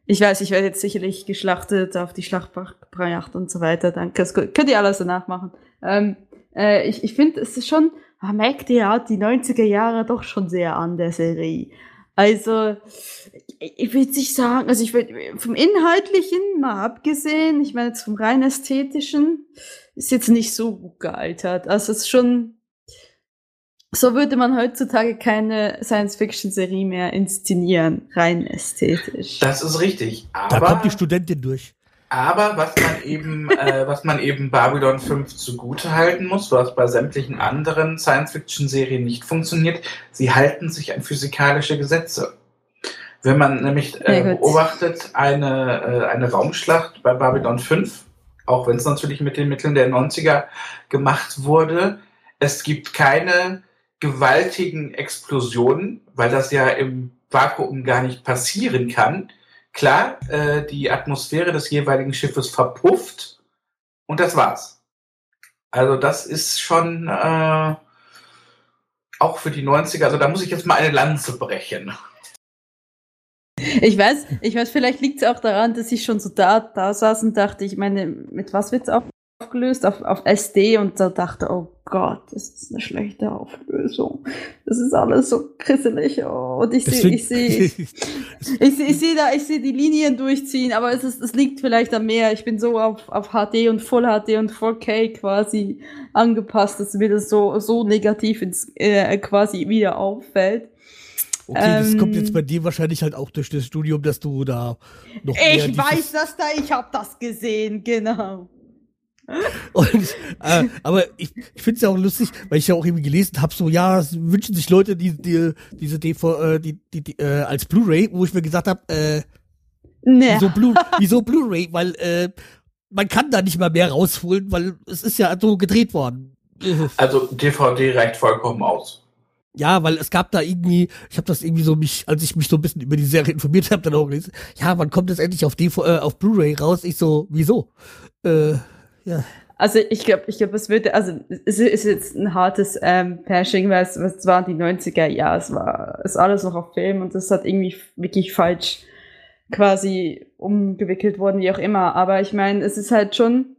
ich weiß, ich werde jetzt sicherlich geschlachtet auf die Schlachtpracht und so weiter, danke, das könnt ihr alles danach machen. Ähm, äh, ich ich finde, es ist schon, man merkt ja die 90er Jahre doch schon sehr an der Serie. Also, ich, ich würde nicht sagen, also ich würde vom Inhaltlichen mal abgesehen, ich meine jetzt vom rein Ästhetischen, ist jetzt nicht so gut gealtert. Also es ist schon, so würde man heutzutage keine Science-Fiction-Serie mehr inszenieren, rein ästhetisch. Das ist richtig. Da Aber, kommt die Studentin durch. aber was man eben, äh, was man eben Babylon 5 zugute halten muss, was bei sämtlichen anderen Science-Fiction-Serien nicht funktioniert, sie halten sich an physikalische Gesetze. Wenn man nämlich äh, beobachtet eine, äh, eine Raumschlacht bei Babylon 5, auch wenn es natürlich mit den Mitteln der 90er gemacht wurde, es gibt keine gewaltigen Explosionen, weil das ja im Vakuum gar nicht passieren kann. Klar, äh, die Atmosphäre des jeweiligen Schiffes verpufft und das war's. Also das ist schon äh, auch für die 90er, also da muss ich jetzt mal eine Lanze brechen. Ich weiß, ich weiß, vielleicht liegt es auch daran, dass ich schon so da, da saß und dachte, ich meine, mit was wird's auch aufgelöst auf, auf SD und da dachte, oh Gott, das ist eine schlechte Auflösung. Das ist alles so krisselig. Oh, und ich sehe, ich sehe, ich, ich sehe, da, ich sehe die Linien durchziehen, aber es ist, es liegt vielleicht am mehr. Ich bin so auf, auf HD und Full HD und 4K quasi angepasst, dass mir das so, so negativ ins, äh, quasi wieder auffällt. Okay, das kommt jetzt ähm, bei dir wahrscheinlich halt auch durch das Studium, dass du da noch. Ich weiß das da, ich habe das gesehen, genau. Und, äh, aber ich, ich finde es ja auch lustig, weil ich ja auch irgendwie gelesen habe, so ja, es wünschen sich Leute die, die diese DV, äh, die, die, die äh, als Blu-ray, wo ich mir gesagt habe, äh, nee. wieso Blu, wieso Blu-ray, weil äh, man kann da nicht mal mehr rausholen, weil es ist ja so gedreht worden. Also DVD reicht vollkommen aus. Ja, weil es gab da irgendwie, ich habe das irgendwie so mich, als ich mich so ein bisschen über die Serie informiert habe, dann auch gelesen, ja, wann kommt es endlich auf DV, äh, auf Blu-ray raus? Ich so, wieso? Äh, ja. Also ich glaube, ich glaube, es würde, also es ist jetzt ein hartes ähm, Pashing, weil es, es waren die 90er, ja, es war ist alles noch auf Film und das hat irgendwie wirklich falsch quasi umgewickelt worden, wie auch immer. Aber ich meine, es ist halt schon,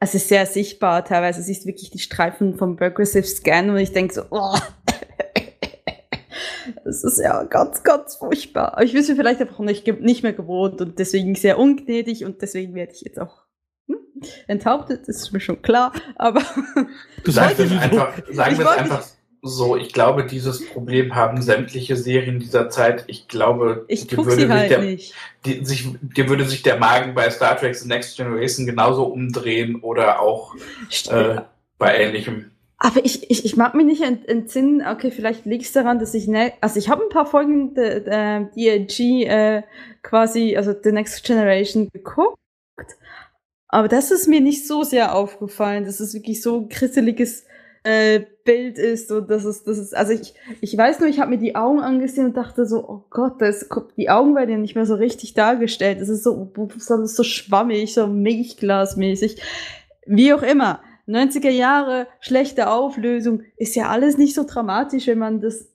es ist sehr sichtbar teilweise. Es ist wirklich die Streifen vom Progressive Scan und ich denke so, oh. Das ist ja ganz, ganz furchtbar. Aber ich bin mir vielleicht einfach nicht, nicht mehr gewohnt und deswegen sehr ungnädig und deswegen werde ich jetzt auch enthauptet, ist mir schon klar, aber. Sagen wir es einfach, sagen wir es einfach so, ich glaube, dieses Problem haben sämtliche Serien dieser Zeit. Ich glaube, ich dir, würde halt der, die, sich, dir würde sich der Magen bei Star Trek The Next Generation genauso umdrehen oder auch äh, bei ähnlichem. Aber ich, ich, ich mag mich nicht entsinnen, okay, vielleicht liegt es daran, dass ich, ne, also ich habe ein paar Folgen der, der DLG äh, quasi, also The Next Generation geguckt aber das ist mir nicht so sehr aufgefallen, dass es wirklich so ein krisseliges äh, Bild ist und das ist, das ist, also ich, ich weiß nur, ich habe mir die Augen angesehen und dachte so, oh Gott, das, die Augen werden ja nicht mehr so richtig dargestellt. Das ist so, das ist so schwammig, so Milchglasmäßig. Wie auch immer. 90er Jahre, schlechte Auflösung, ist ja alles nicht so dramatisch, wenn man das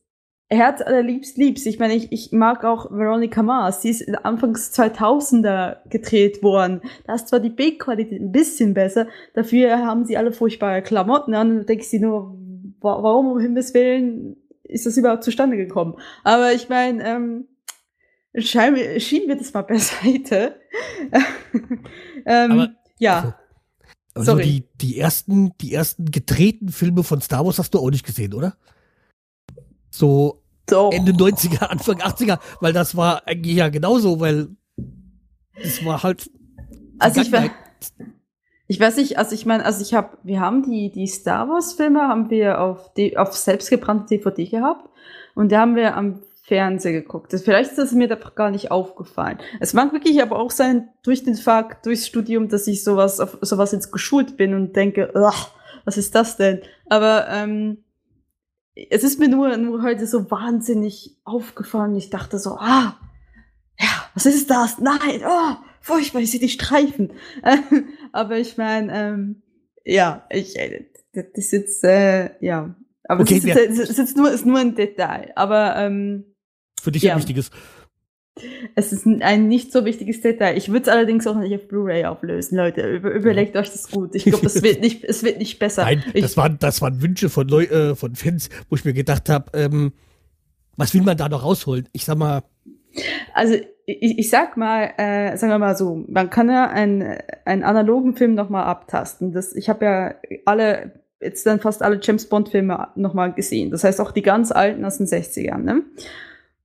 Herz allerliebst liebst. Ich meine, ich, ich mag auch Veronica Mars. Die ist Anfangs 2000er gedreht worden. Da ist zwar die Bildqualität ein bisschen besser, dafür haben sie alle furchtbare Klamotten an. Und du denkst dir nur, warum um Himmels Willen ist das überhaupt zustande gekommen? Aber ich meine, ähm, schieben wir das mal beiseite. ähm, Aber, ja. Also, Sorry. die, die ersten, die ersten gedrehten Filme von Star Wars hast du auch nicht gesehen, oder? So Doch. Ende 90er, Anfang 80er, weil das war eigentlich ja genauso, weil es war halt. Also ich, war, ich weiß nicht, also ich meine, also ich habe, wir haben die, die Star Wars Filme haben wir auf, die, auf selbstgebrannte DVD gehabt und da haben wir am Fernseher geguckt. Das, vielleicht ist das mir da gar nicht aufgefallen. Es mag wirklich aber auch sein, durch den Fakt, durchs Studium, dass ich sowas, auf sowas jetzt geschult bin und denke, was ist das denn? Aber ähm, es ist mir nur, nur heute so wahnsinnig aufgefallen. Ich dachte so, ah, ja, was ist das? Nein, oh, furchtbar, ich sehe die Streifen. aber ich meine, ähm, ja, ich, äh, das ist jetzt, äh, ja, aber okay, es, ist, ja. es ist nur, ist nur ein Detail. Aber ähm, für dich ja. ein wichtiges. Es ist ein nicht so wichtiges Detail. Ich würde es allerdings auch nicht auf Blu-ray auflösen, Leute. Über, überlegt ja. euch das gut. Ich glaube, es wird nicht, es wird nicht besser. Nein, ich, das waren, das waren Wünsche von Leu äh, von Fans, wo ich mir gedacht habe, ähm, was will man da noch rausholen? Ich sag mal. Also ich, ich sag mal, äh, sagen wir mal so, man kann ja einen, einen analogen Film noch mal abtasten. Das, ich habe ja alle jetzt dann fast alle James Bond Filme noch mal gesehen. Das heißt auch die ganz alten aus den 60ern. Ne?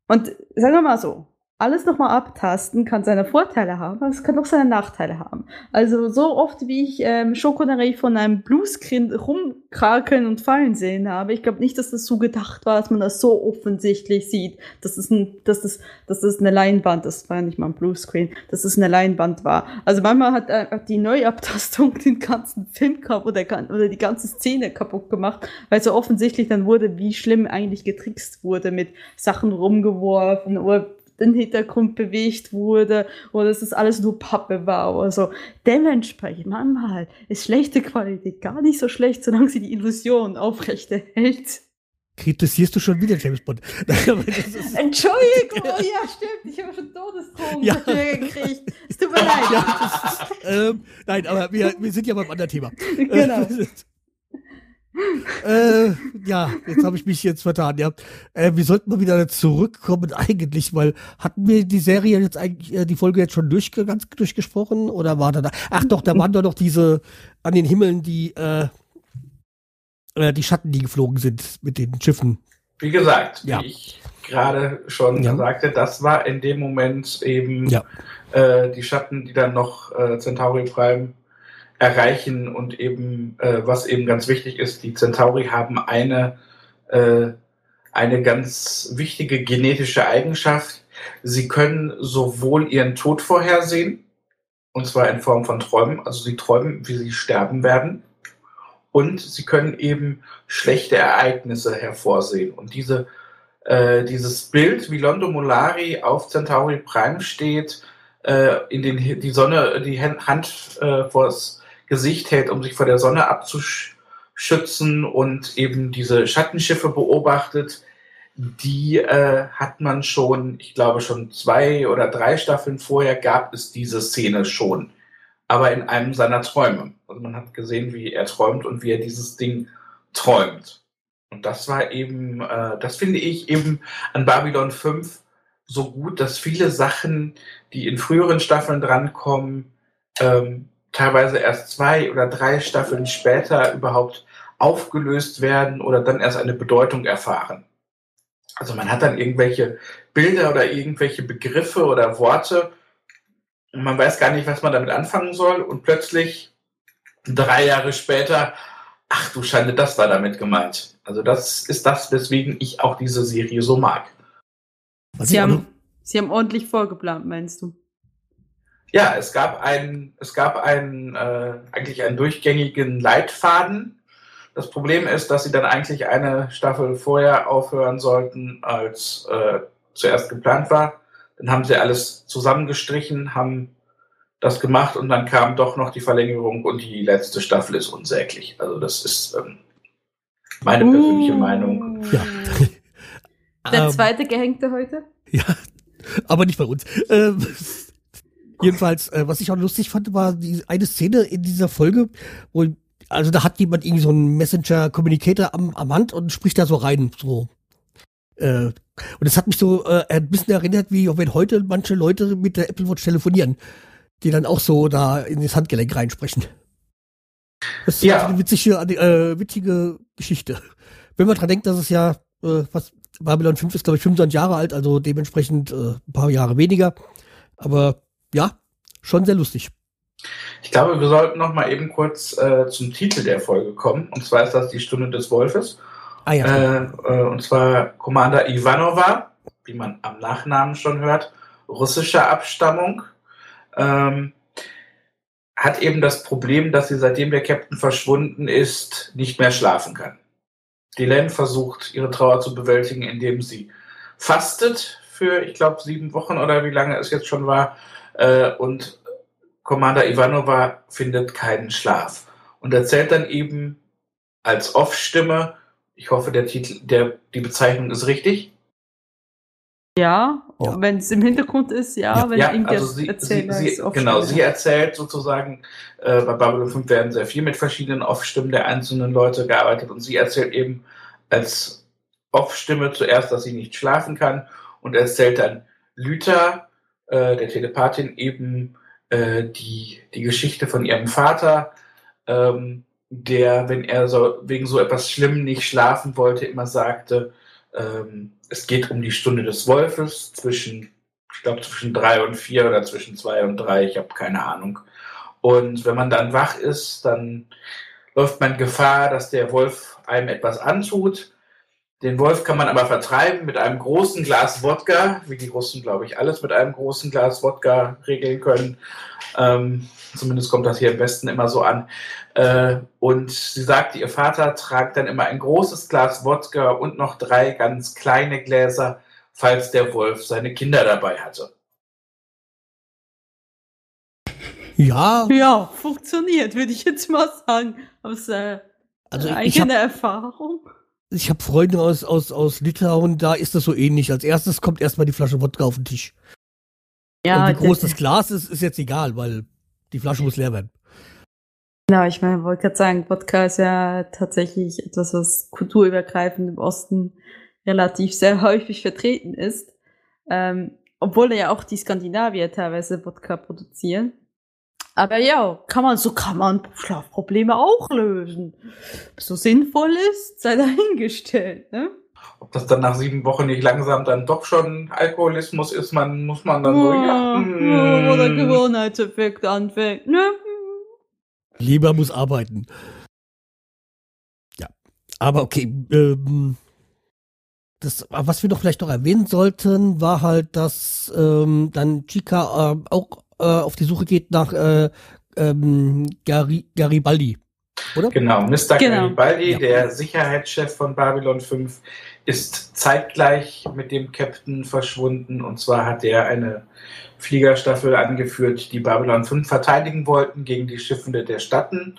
Und sagen wir mal so, alles nochmal abtasten kann seine Vorteile haben, aber es kann auch seine Nachteile haben. Also so oft, wie ich ähm, Schokonerie von einem Bluescreen rumkrakeln und fallen sehen habe, ich glaube nicht, dass das so gedacht war, dass man das so offensichtlich sieht, dass das, ein, dass das, dass das eine Leinwand, das war ja nicht mal ein Bluescreen, dass das eine Leinwand war. Also manchmal hat äh, die Neuabtastung den ganzen Film kaputt oder, oder die ganze Szene kaputt gemacht, weil so offensichtlich dann wurde, wie schlimm eigentlich getrickst wurde mit Sachen rumgeworfen oder den Hintergrund bewegt wurde oder dass das alles nur Pappe war oder so. Dementsprechend manchmal ist schlechte Qualität gar nicht so schlecht, solange sie die Illusion aufrechterhält. kritisierst du schon wieder James Bond. Entschuldigung, oh ja, stimmt. Ich habe schon Todesdrohungen Ja. gekriegt. Es tut mir leid. ja, ist, ähm, nein, aber wir, wir sind ja beim anderen Thema. Genau. äh, ja, jetzt habe ich mich jetzt vertan, ja. Äh, wir sollten mal wieder zurückkommen eigentlich, weil hatten wir die Serie jetzt eigentlich, äh, die Folge jetzt schon durchge ganz durchgesprochen oder war da da? Ach doch, da waren doch noch diese an den Himmeln, die, äh, äh, die Schatten, die geflogen sind mit den Schiffen. Wie gesagt, Ja. wie ich gerade schon Ja. sagte, das war in dem Moment eben Ja. äh, die Schatten, die dann noch äh, Centauri Prime erreichen und eben, äh, was eben ganz wichtig ist, die Centauri haben eine, äh, eine ganz wichtige genetische Eigenschaft. Sie können sowohl ihren Tod vorhersehen, und zwar in Form von Träumen, also sie träumen, wie sie sterben werden, und sie können eben schlechte Ereignisse hervorsehen. Und diese, äh, dieses Bild, wie Londo Molari auf Centauri Prime steht, äh, in den die Sonne die Hand äh, vors Gesicht hält, um sich vor der Sonne abzuschützen und eben diese Schattenschiffe beobachtet, die äh, hat man schon, ich glaube schon zwei oder drei Staffeln vorher gab es diese Szene schon, aber in einem seiner Träume. Also man hat gesehen, wie er träumt und wie er dieses Ding träumt. Und das war eben, äh, das finde ich eben an Babylon 5 so gut, dass viele Sachen, die in früheren Staffeln drankommen, ähm, teilweise erst zwei oder drei Staffeln später überhaupt aufgelöst werden oder dann erst eine Bedeutung erfahren. Also man hat dann irgendwelche Bilder oder irgendwelche Begriffe oder Worte und man weiß gar nicht, was man damit anfangen soll und plötzlich drei Jahre später, ach du Schande, das war damit gemeint. Also das ist das, weswegen ich auch diese Serie so mag. Sie haben, Sie haben ordentlich vorgeplant, meinst du? Ja, es gab einen, es gab einen, äh, eigentlich einen durchgängigen Leitfaden. Das Problem ist, dass sie dann eigentlich eine Staffel vorher aufhören sollten, als äh, zuerst geplant war. Dann haben sie alles zusammengestrichen, haben das gemacht und dann kam doch noch die Verlängerung und die letzte Staffel ist unsäglich. Also das ist ähm, meine persönliche Uh. Meinung. Ja. Der Ähm, zweite Gehängte heute? Ja, aber nicht bei uns. Ähm, jedenfalls, äh, was ich auch lustig fand, war die eine Szene in dieser Folge, wo, also da hat jemand irgendwie so einen Messenger-Communicator am, am Hand und spricht da so rein, so. Äh, und das hat mich so äh, ein bisschen erinnert, wie wenn heute manche Leute mit der Apple Watch telefonieren, die dann auch so da in das Handgelenk reinsprechen. Das ist Ja. eine witzige, äh, witzige Geschichte. Wenn man dran denkt, dass es ja, äh, was Babylon 5 ist, glaube ich, 25 Jahre alt, also dementsprechend äh, ein paar Jahre weniger. Aber ja, schon sehr lustig. Ich glaube, wir sollten noch mal eben kurz äh, zum Titel der Folge kommen. Und zwar ist das die Stunde des Wolfes. Ah ja, Äh, äh, und zwar Commander Ivanova, wie man am Nachnamen schon hört, russischer Abstammung, ähm, hat eben das Problem, dass sie seitdem der Captain verschwunden ist, nicht mehr schlafen kann. Delenn versucht, ihre Trauer zu bewältigen, indem sie fastet für, ich glaube, sieben Wochen oder wie lange es jetzt schon war. Äh, und Commander Ivanova findet keinen Schlaf und erzählt dann eben als Off-Stimme, ich hoffe, der Titel, der, die Bezeichnung ist richtig. Ja, Ja. wenn es im Hintergrund ist, ja, wenn ja, irgendwie also sie, sie, Erzähler sie, ist oft genau, sie erzählt sozusagen, äh, bei Babylon 5 werden sehr viel mit verschiedenen Off-Stimmen der einzelnen Leute gearbeitet und sie erzählt eben als Off-Stimme zuerst, dass sie nicht schlafen kann und erzählt dann Lüther, äh, der Telepathin, eben äh, die, die Geschichte von ihrem Vater, ähm, der, wenn er so wegen so etwas Schlimmem nicht schlafen wollte, immer sagte, ähm, es geht um die Stunde des Wolfes zwischen, ich glaube, zwischen drei und vier oder zwischen zwei und drei, ich habe keine Ahnung. Und wenn man dann wach ist, dann läuft man Gefahr, dass der Wolf einem etwas antut. Den Wolf kann man aber vertreiben mit einem großen Glas Wodka, wie die Russen, glaube ich, alles mit einem großen Glas Wodka regeln können. Ähm, zumindest kommt das hier im Westen immer so an. Äh, und sie sagte, ihr Vater tragt dann immer ein großes Glas Wodka und noch drei ganz kleine Gläser, falls der Wolf seine Kinder dabei hatte. ja, Ja, funktioniert, würde ich jetzt mal sagen. Aus äh, also ich eigener Erfahrung. Ich habe Freunde aus, aus, aus Litauen, da ist das so ähnlich. Als erstes kommt erstmal die Flasche Wodka auf den Tisch. Ja, Und wie groß das Glas ist, ist jetzt egal, weil die Flasche muss leer werden. Genau, ich meine, wollte gerade sagen, Wodka ist ja tatsächlich etwas, was kulturübergreifend im Osten relativ sehr häufig vertreten ist. Ähm, obwohl ja auch die Skandinavier teilweise Wodka produzieren. Aber ja, kann man, so kann man Schlafprobleme auch lösen. Ob es so sinnvoll ist, sei dahingestellt, ne? Ob das dann nach sieben Wochen nicht langsam dann doch schon Alkoholismus ist, man, muss man dann so, ja, ja, wo der. Gewohnheitseffekt anfängt, ne? Leber muss arbeiten. Ja, aber okay. Ähm, das, was wir doch vielleicht noch erwähnen sollten, war halt, dass ähm, dann Chica äh, auch äh, auf die Suche geht nach äh, ähm, Gari Garibaldi, oder? Genau, Mr. Genau. Garibaldi, Ja. der Sicherheitschef von Babylon 5, ist zeitgleich mit dem Captain verschwunden. Und zwar hat er eine Fliegerstaffel angeführt, die Babylon 5 verteidigen wollten gegen die Schiffende der Statten,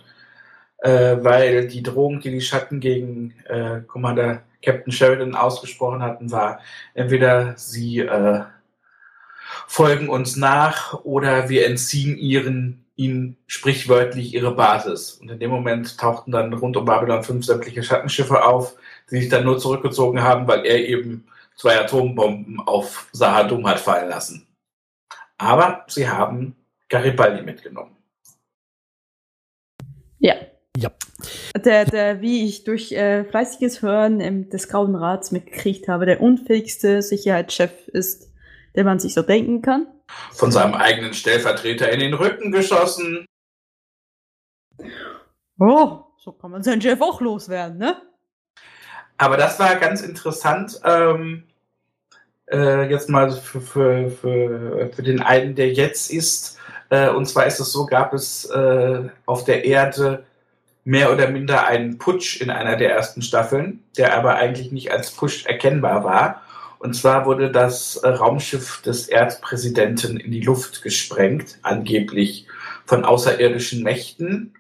äh, weil die Drohung, die die Schatten gegen äh, Commander Captain Sheridan ausgesprochen hatten, war entweder sie äh, folgen uns nach oder wir entziehen ihren, ihnen sprichwörtlich ihre Basis. Und in dem Moment tauchten dann rund um Babylon 5 sämtliche Schattenschiffe auf, die sich dann nur zurückgezogen haben, weil er eben zwei Atombomben auf Sahadum hat fallen lassen. Aber sie haben Garibaldi mitgenommen. Ja. Ja. Der, der, wie ich durch äh, fleißiges Hören ähm, des Grauen Rats mitgekriegt habe, der unfähigste Sicherheitschef ist, den man sich so denken kann. Von seinem eigenen Stellvertreter in den Rücken geschossen. Oh, so kann man seinen Chef auch loswerden, ne? Aber das war ganz interessant. Ähm, äh, jetzt mal für, für, für, für den einen, der jetzt ist. Äh, und zwar ist es so, gab es äh, auf der Erde mehr oder minder einen Putsch in einer der ersten Staffeln, der aber eigentlich nicht als Putsch erkennbar war. Und zwar wurde das äh, Raumschiff des Erdpräsidenten in die Luft gesprengt, angeblich von außerirdischen Mächten.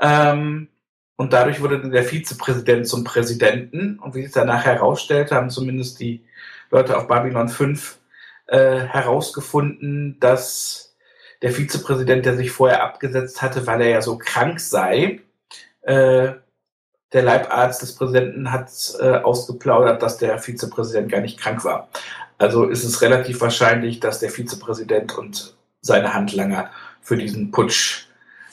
Ähm, und dadurch wurde der Vizepräsident zum Präsidenten. Und wie sich danach herausstellte, haben zumindest die Leute auf Babylon 5 äh, herausgefunden, dass der Vizepräsident, der sich vorher abgesetzt hatte, weil er ja so krank sei, äh, der Leibarzt des Präsidenten hat äh, ausgeplaudert, dass der Vizepräsident gar nicht krank war. Also ist es relativ wahrscheinlich, dass der Vizepräsident und seine Handlanger für diesen Putsch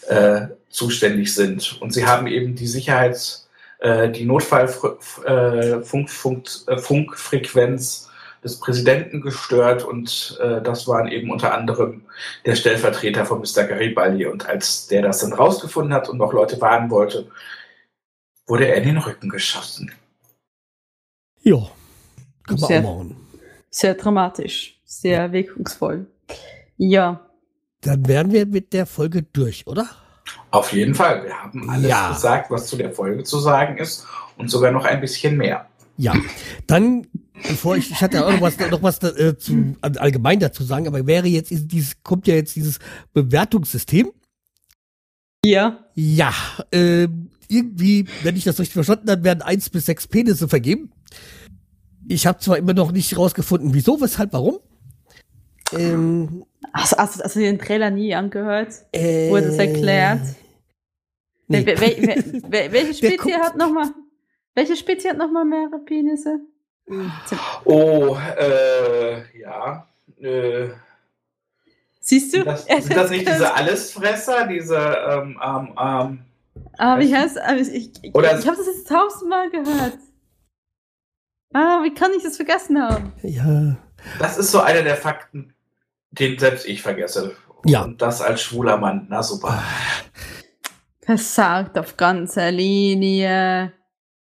äh, zuständig sind. Und sie haben eben die Sicherheits-, äh, die Notfallfunkfrequenz des Präsidenten gestört und äh, das waren eben unter anderem der Stellvertreter von Mr. Garibaldi. Und als der das dann rausgefunden hat und noch Leute warnen wollte, wurde er in den Rücken geschossen. Ja. Kann man Sehr- auch machen. Sehr dramatisch, sehr wirkungsvoll. Ja. Dann wären wir mit der Folge durch, oder? Auf jeden Fall. Wir haben alles Ja. gesagt, was zu der Folge zu sagen ist und sogar noch ein bisschen mehr. Ja. Dann, bevor ich, ich hatte ja auch noch was, noch was äh, zu, all- allgemein dazu sagen, aber wäre jetzt dieses, kommt ja jetzt dieses Bewertungssystem. Ja. Ja, ähm, irgendwie, wenn ich das richtig verstanden habe, werden eins bis sechs Penisse vergeben. Ich habe zwar immer noch nicht rausgefunden, wieso, weshalb, warum. Ähm, Hast, hast, hast du den Trailer nie angehört? äh, Wurde das erklärt? Nee. Wel- wel- wel- wel- welche Der Spezie kommt- hat noch mal? Welche Spezie hat noch mal mehrere Penisse? Oh, äh, ja. Äh, Siehst du? sind, das, sind das nicht diese Allesfresser, diese, ähm, ähm, ähm, Ah, wie heißt ah, Ich, ich, ich, ich habe das jetzt tausendmal gehört. Ah, wie kann ich das vergessen haben? Ja, das ist so einer der Fakten, den selbst ich vergesse. Ja. Und das als schwuler Mann, na super. Versagt auf ganzer Linie.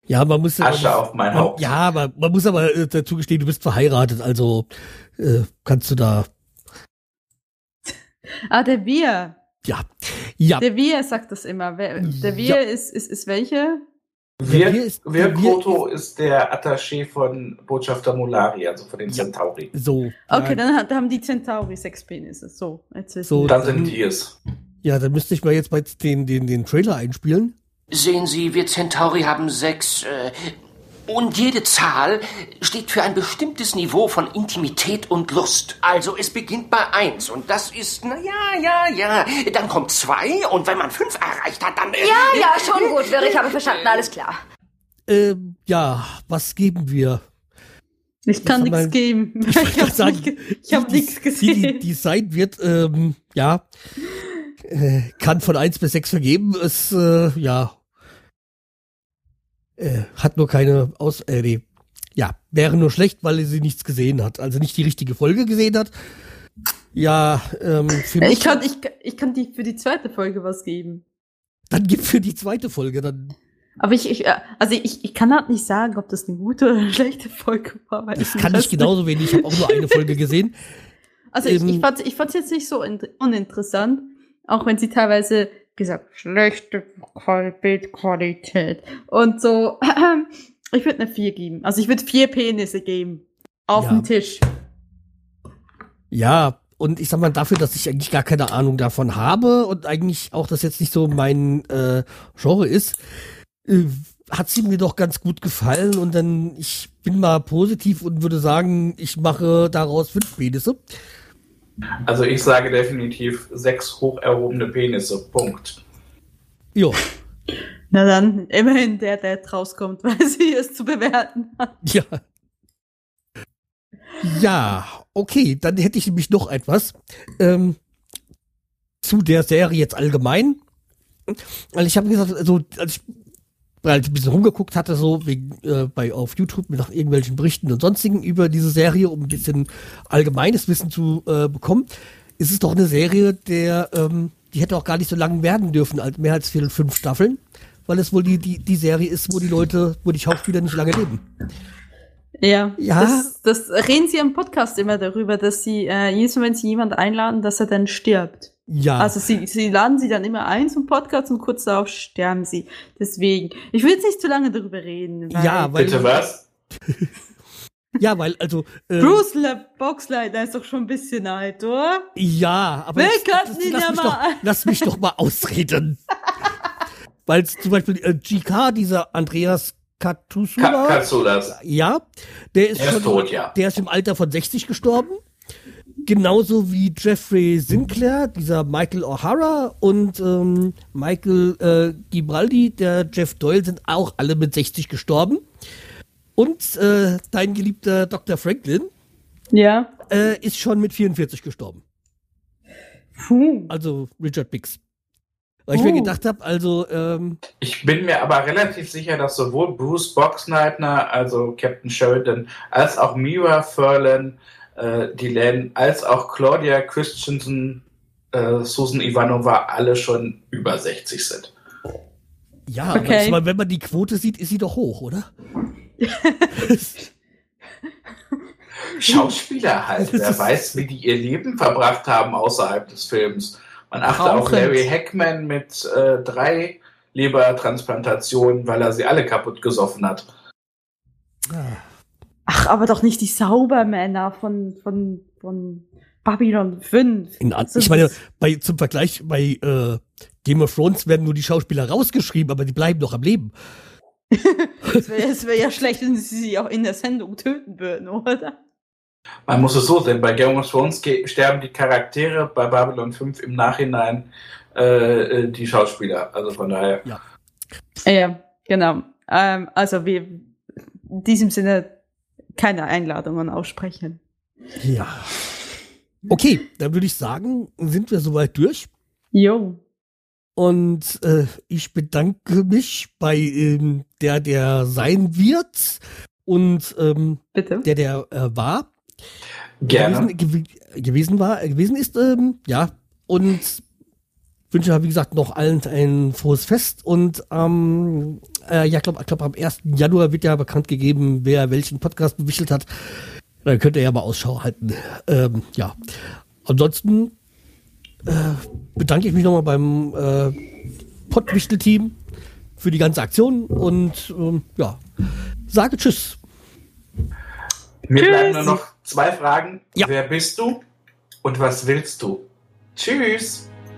ja, man muss ja, Asche auf mein man, Haupt. ja, aber man muss aber äh, dazu gestehen, du bist verheiratet, also äh, kannst du da, Ah, der Wir. Ja, ja, Der Wir sagt das immer. Der Wir Ja. ist, ist, ist welche? Wir, Wir ist- wir, wir- Koto ist der Attaché von Botschafter Molari, also von den. Centauri. so. Okay, dann, hat- haben die Centauri sechs Penisse. So, jetzt wissen So, wir. Dann sind die es. Ja, dann müsste ich mal jetzt mal den, den, den Trailer einspielen. Sehen Sie, wir Centauri haben sechs äh, Und jede Zahl steht für ein bestimmtes Niveau von Intimität und Lust. Also es beginnt bei eins und das ist, na ja, ja, ja. Dann kommt zwei und wenn man fünf erreicht hat, dann... äh, Ja, ja, schon gut, Wirr, ich habe verstanden, alles klar. Ähm, ja, was geben wir? Ich kann nichts geben. Ich Ich habe sagen, ich hab nichts gesehen. die, die sein wird, ähm, ja, äh, kann von eins bis sechs vergeben. Es, äh, ja, äh, hat nur keine Aus, äh, nee, ja, wäre nur schlecht, weil sie nichts gesehen hat. Also nicht die richtige Folge gesehen hat. Ja, ähm, für mich, ich, kann, ich, ich kann die für die zweite Folge was geben. dann gib für die zweite Folge, dann, Aber ich, ich äh, also ich, ich kann halt nicht sagen, ob das eine gute oder eine schlechte Folge war. Weil das ich kann ich genauso wenig. Ich habe auch nur eine Folge gesehen. Also ich, ich Ähm, fand ich fand's jetzt nicht so in, uninteressant, auch wenn sie teilweise gesagt schlechte Qual- Bildqualität und so. Ich würde eine 4 geben. Also ich würde vier Penisse geben. Auf Ja. den Tisch. Ja, und ich sag mal, dafür, dass ich eigentlich gar keine Ahnung davon habe und eigentlich auch das jetzt nicht so mein äh, Genre ist, äh, hat sie mir doch ganz gut gefallen und dann, ich bin mal positiv und würde sagen, ich mache daraus fünf Penisse. Also ich sage definitiv sechs hoch erhobene Penisse. Punkt. Ja, Na dann, immerhin der, der rauskommt, weil sie es zu bewerten hat. ja. Ja, okay, dann hätte ich nämlich noch etwas ähm, zu der Serie jetzt allgemein. Weil ich habe gesagt, also als ich weil ich ein bisschen rumgeguckt hatte, so wegen, äh, bei auf YouTube nach irgendwelchen Berichten und sonstigen über diese Serie, um ein bisschen allgemeines Wissen zu äh, bekommen, ist es doch eine Serie, der ähm, die hätte auch gar nicht so lang werden dürfen, als mehr als vier, fünf Staffeln, weil es wohl die, die, die Serie ist, wo die Leute, wo die Schauspieler nicht lange leben. Ja, Ja. Das, das reden sie im Podcast immer darüber, dass sie, äh, jedes Mal, wenn sie jemand einladen, dass er dann stirbt. Ja. Also sie, sie laden sie dann immer ein zum Podcast und kurz darauf sterben sie. Deswegen, ich will jetzt nicht zu lange darüber reden. Weil ja, weil, Bitte was? ja, weil, also, äh, Bruce Le Boxleitner ist doch schon ein bisschen alt, oder? Ja, aber jetzt, ihn lass, ja mich mal- doch, lass mich doch mal ausreden. Weil zum Beispiel äh, GK, dieser Andreas Ka Katusula, das? ja, der ist, Er ist schon, tot, ja. der ist im Alter von 60 gestorben. Genauso wie Jeffrey Sinclair, dieser Michael O'Hara und ähm, Michael äh, Gibraldi, der Jeff Doyle, sind auch alle mit 60 gestorben. Und äh, dein geliebter Dr. Franklin Ja. äh, ist schon mit 44 gestorben. Puh. Also Richard Bix. Weil ich mir Oh. gedacht habe, also, ähm, Ich bin mir aber relativ sicher, dass sowohl Bruce Boxleitner, also Captain Sheridan, als auch Mira Furlan, äh, Dylan, als auch Claudia Christensen, äh, Susan Ivanova alle schon über 60 sind. ja, aber Okay. meine, wenn man die Quote sieht, ist sie doch hoch, oder? Schauspieler halt. Wer weiß, wie die ihr Leben verbracht haben außerhalb des Films. Man achte auf Rauchend. Larry Hackman mit äh, drei Lebertransplantationen, weil er sie alle kaputt gesoffen hat. Ja. Ach, aber doch nicht die Saubermänner von, von, von Babylon 5. In, Also ich meine, bei, zum Vergleich, bei äh, Game of Thrones werden nur die Schauspieler rausgeschrieben, aber die bleiben doch am Leben. Es wäre wär ja schlecht, wenn sie sie auch in der Sendung töten würden, oder? Man muss es so sehen, bei Game of Thrones sterben die Charaktere, bei Babylon 5 im Nachhinein äh, äh, die Schauspieler. Also von daher. Ja, genau. Ähm, also wir in diesem Sinne keine Einladungen aussprechen. Ja. Okay, dann würde ich sagen, sind wir soweit durch. Jo. Und äh, ich bedanke mich bei ähm, der, der sein wird und ähm, Bitte. der, der äh, war. Gerne. Gewesen, gew gewesen war, gewesen ist, ähm, ja. Und wünsche, wie gesagt, noch allen ein frohes Fest und ähm, äh, ja, glaube glaub, am 1. Januar wird ja bekannt gegeben, wer welchen Podcast bewichelt hat. Dann könnt ihr ja mal Ausschau halten. Ähm, ja. Ansonsten äh, bedanke ich mich nochmal beim äh, Pottwichtel-Team für die ganze Aktion und ähm, ja, sage Tschüss. Mir Tschüss. bleiben nur noch zwei Fragen. Ja. Wer bist du und was willst du? Tschüss.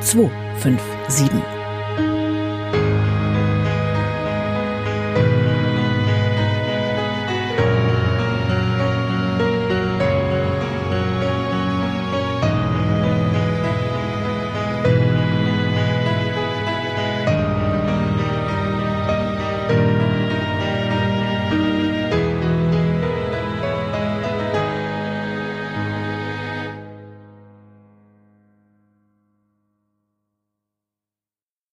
8257.